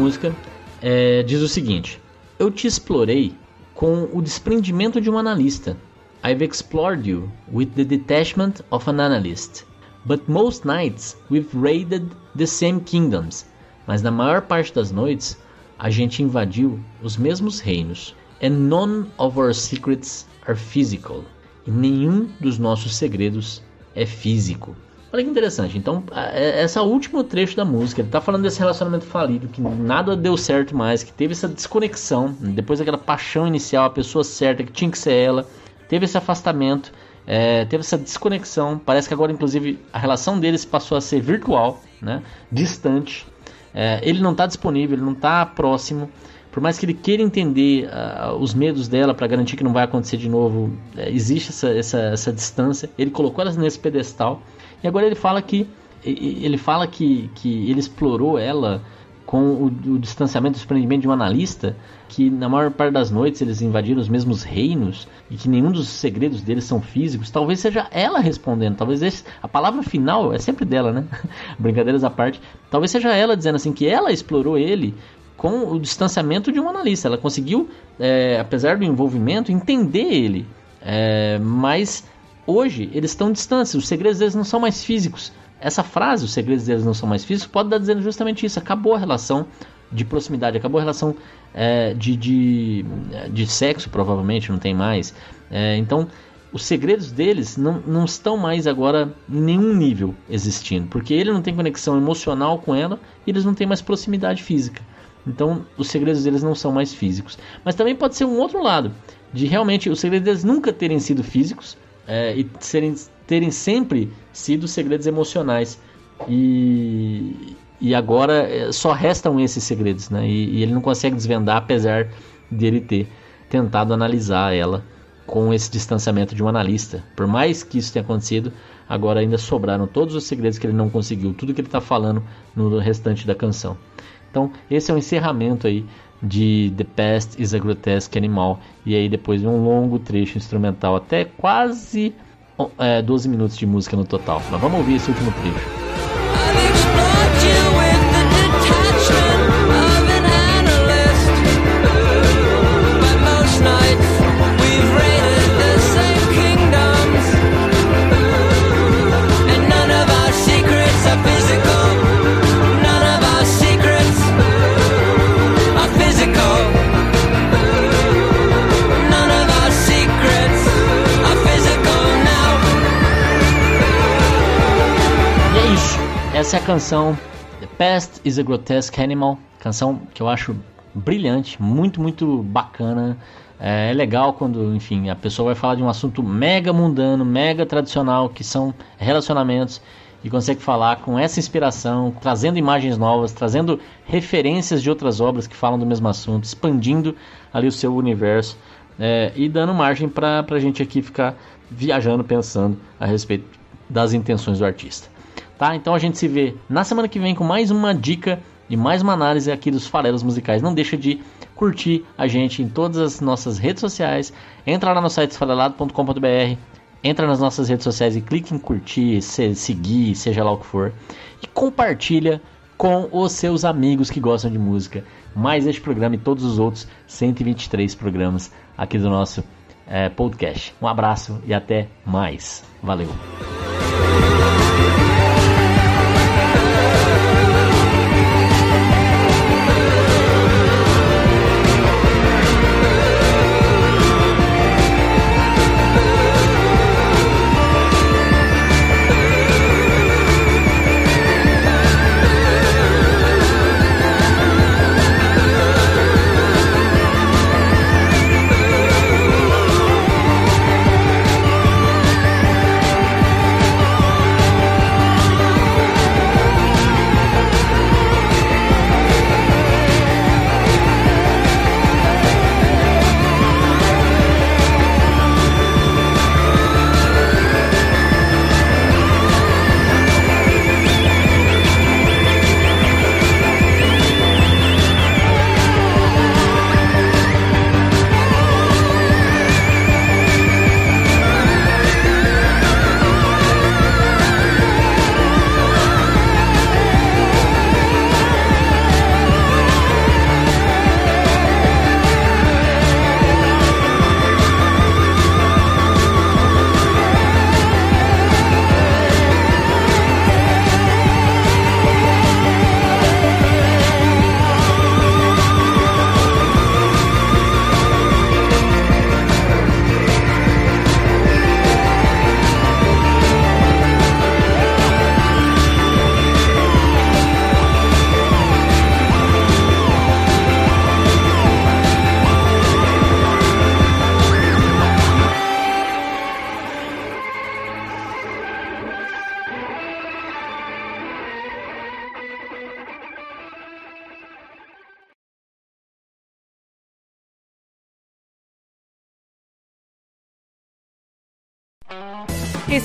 Música é, diz o seguinte: Eu te explorei com o desprendimento de um analista. I've explored you with the detachment of an analyst. But most nights we've raided the same kingdoms. Mas na maior parte das noites a gente invadiu os mesmos reinos. And none of our secrets are physical. E nenhum dos nossos segredos é físico. Olha que interessante. Então, é, esse o último trecho da música. Ele tá falando desse relacionamento falido, que nada deu certo mais, que teve essa desconexão, depois daquela paixão inicial, a pessoa certa, que tinha que ser ela, teve esse afastamento, é, teve essa desconexão. Parece que agora, inclusive, a relação deles passou a ser virtual, né? distante. É, ele não está disponível, ele não está próximo. Por mais que ele queira entender uh, os medos dela para garantir que não vai acontecer de novo, é, existe essa, essa, essa distância. Ele colocou elas nesse pedestal e agora ele fala que ele fala que, que ele explorou ela com o, o, distanciamento e desprendimento de um analista, que na maior parte das noites eles invadiram os mesmos reinos e que nenhum dos segredos deles são físicos, talvez seja ela respondendo, talvez esse, a palavra final é sempre dela, né? Brincadeiras à parte, talvez seja ela dizendo assim que ela explorou ele com o distanciamento de um analista, ela conseguiu, é, apesar do envolvimento, entender ele, é, mas hoje eles estão distantes, os segredos deles não são mais físicos. Essa frase, os segredos deles não são mais físicos, pode estar dizendo justamente isso. Acabou a relação de proximidade, acabou a relação é, de, de, de sexo, provavelmente, não tem mais. É, então, os segredos deles não, não estão mais agora em nenhum nível existindo, porque ele não tem conexão emocional com ela e eles não têm mais proximidade física. Então, os segredos deles não são mais físicos. Mas também pode ser um outro lado, de realmente os segredos deles nunca terem sido físicos, é, e serem, terem sempre sido segredos emocionais. E, e agora é, só restam esses segredos, né? E, e, ele não consegue desvendar, apesar dele ter tentado analisar ela com esse distanciamento de um analista. Por mais que isso tenha acontecido, agora ainda sobraram todos os segredos que ele não conseguiu, tudo que ele está falando no restante da canção. Então, esse é o encerramento aí de The Past is a Grotesque Animal. E aí depois um longo trecho instrumental, até quase é, 12 minutos de música no total. Mas vamos ouvir esse último trecho. Essa é a canção The Past is a Grotesque Animal, canção que eu acho brilhante, muito, muito bacana. É, é, legal quando, enfim, a pessoa vai falar de um assunto mega mundano, mega tradicional, que são relacionamentos, e consegue falar com essa inspiração, trazendo imagens novas, trazendo referências de outras obras que falam do mesmo assunto, expandindo ali o seu universo é, e dando margem para a gente aqui ficar viajando, pensando a respeito das intenções do artista. Tá? Então a gente se vê na semana que vem com mais uma dica e mais uma análise aqui dos farelos musicais. Não deixa de curtir a gente em todas as nossas redes sociais. Entra lá no site esfarelado.com.br, entra nas nossas redes sociais e clique em curtir, se, seguir, seja lá o que for. E compartilha com os seus amigos que gostam de música. Mais este programa e todos os outros 123 programas aqui do nosso é, podcast. Um abraço e até mais. Valeu!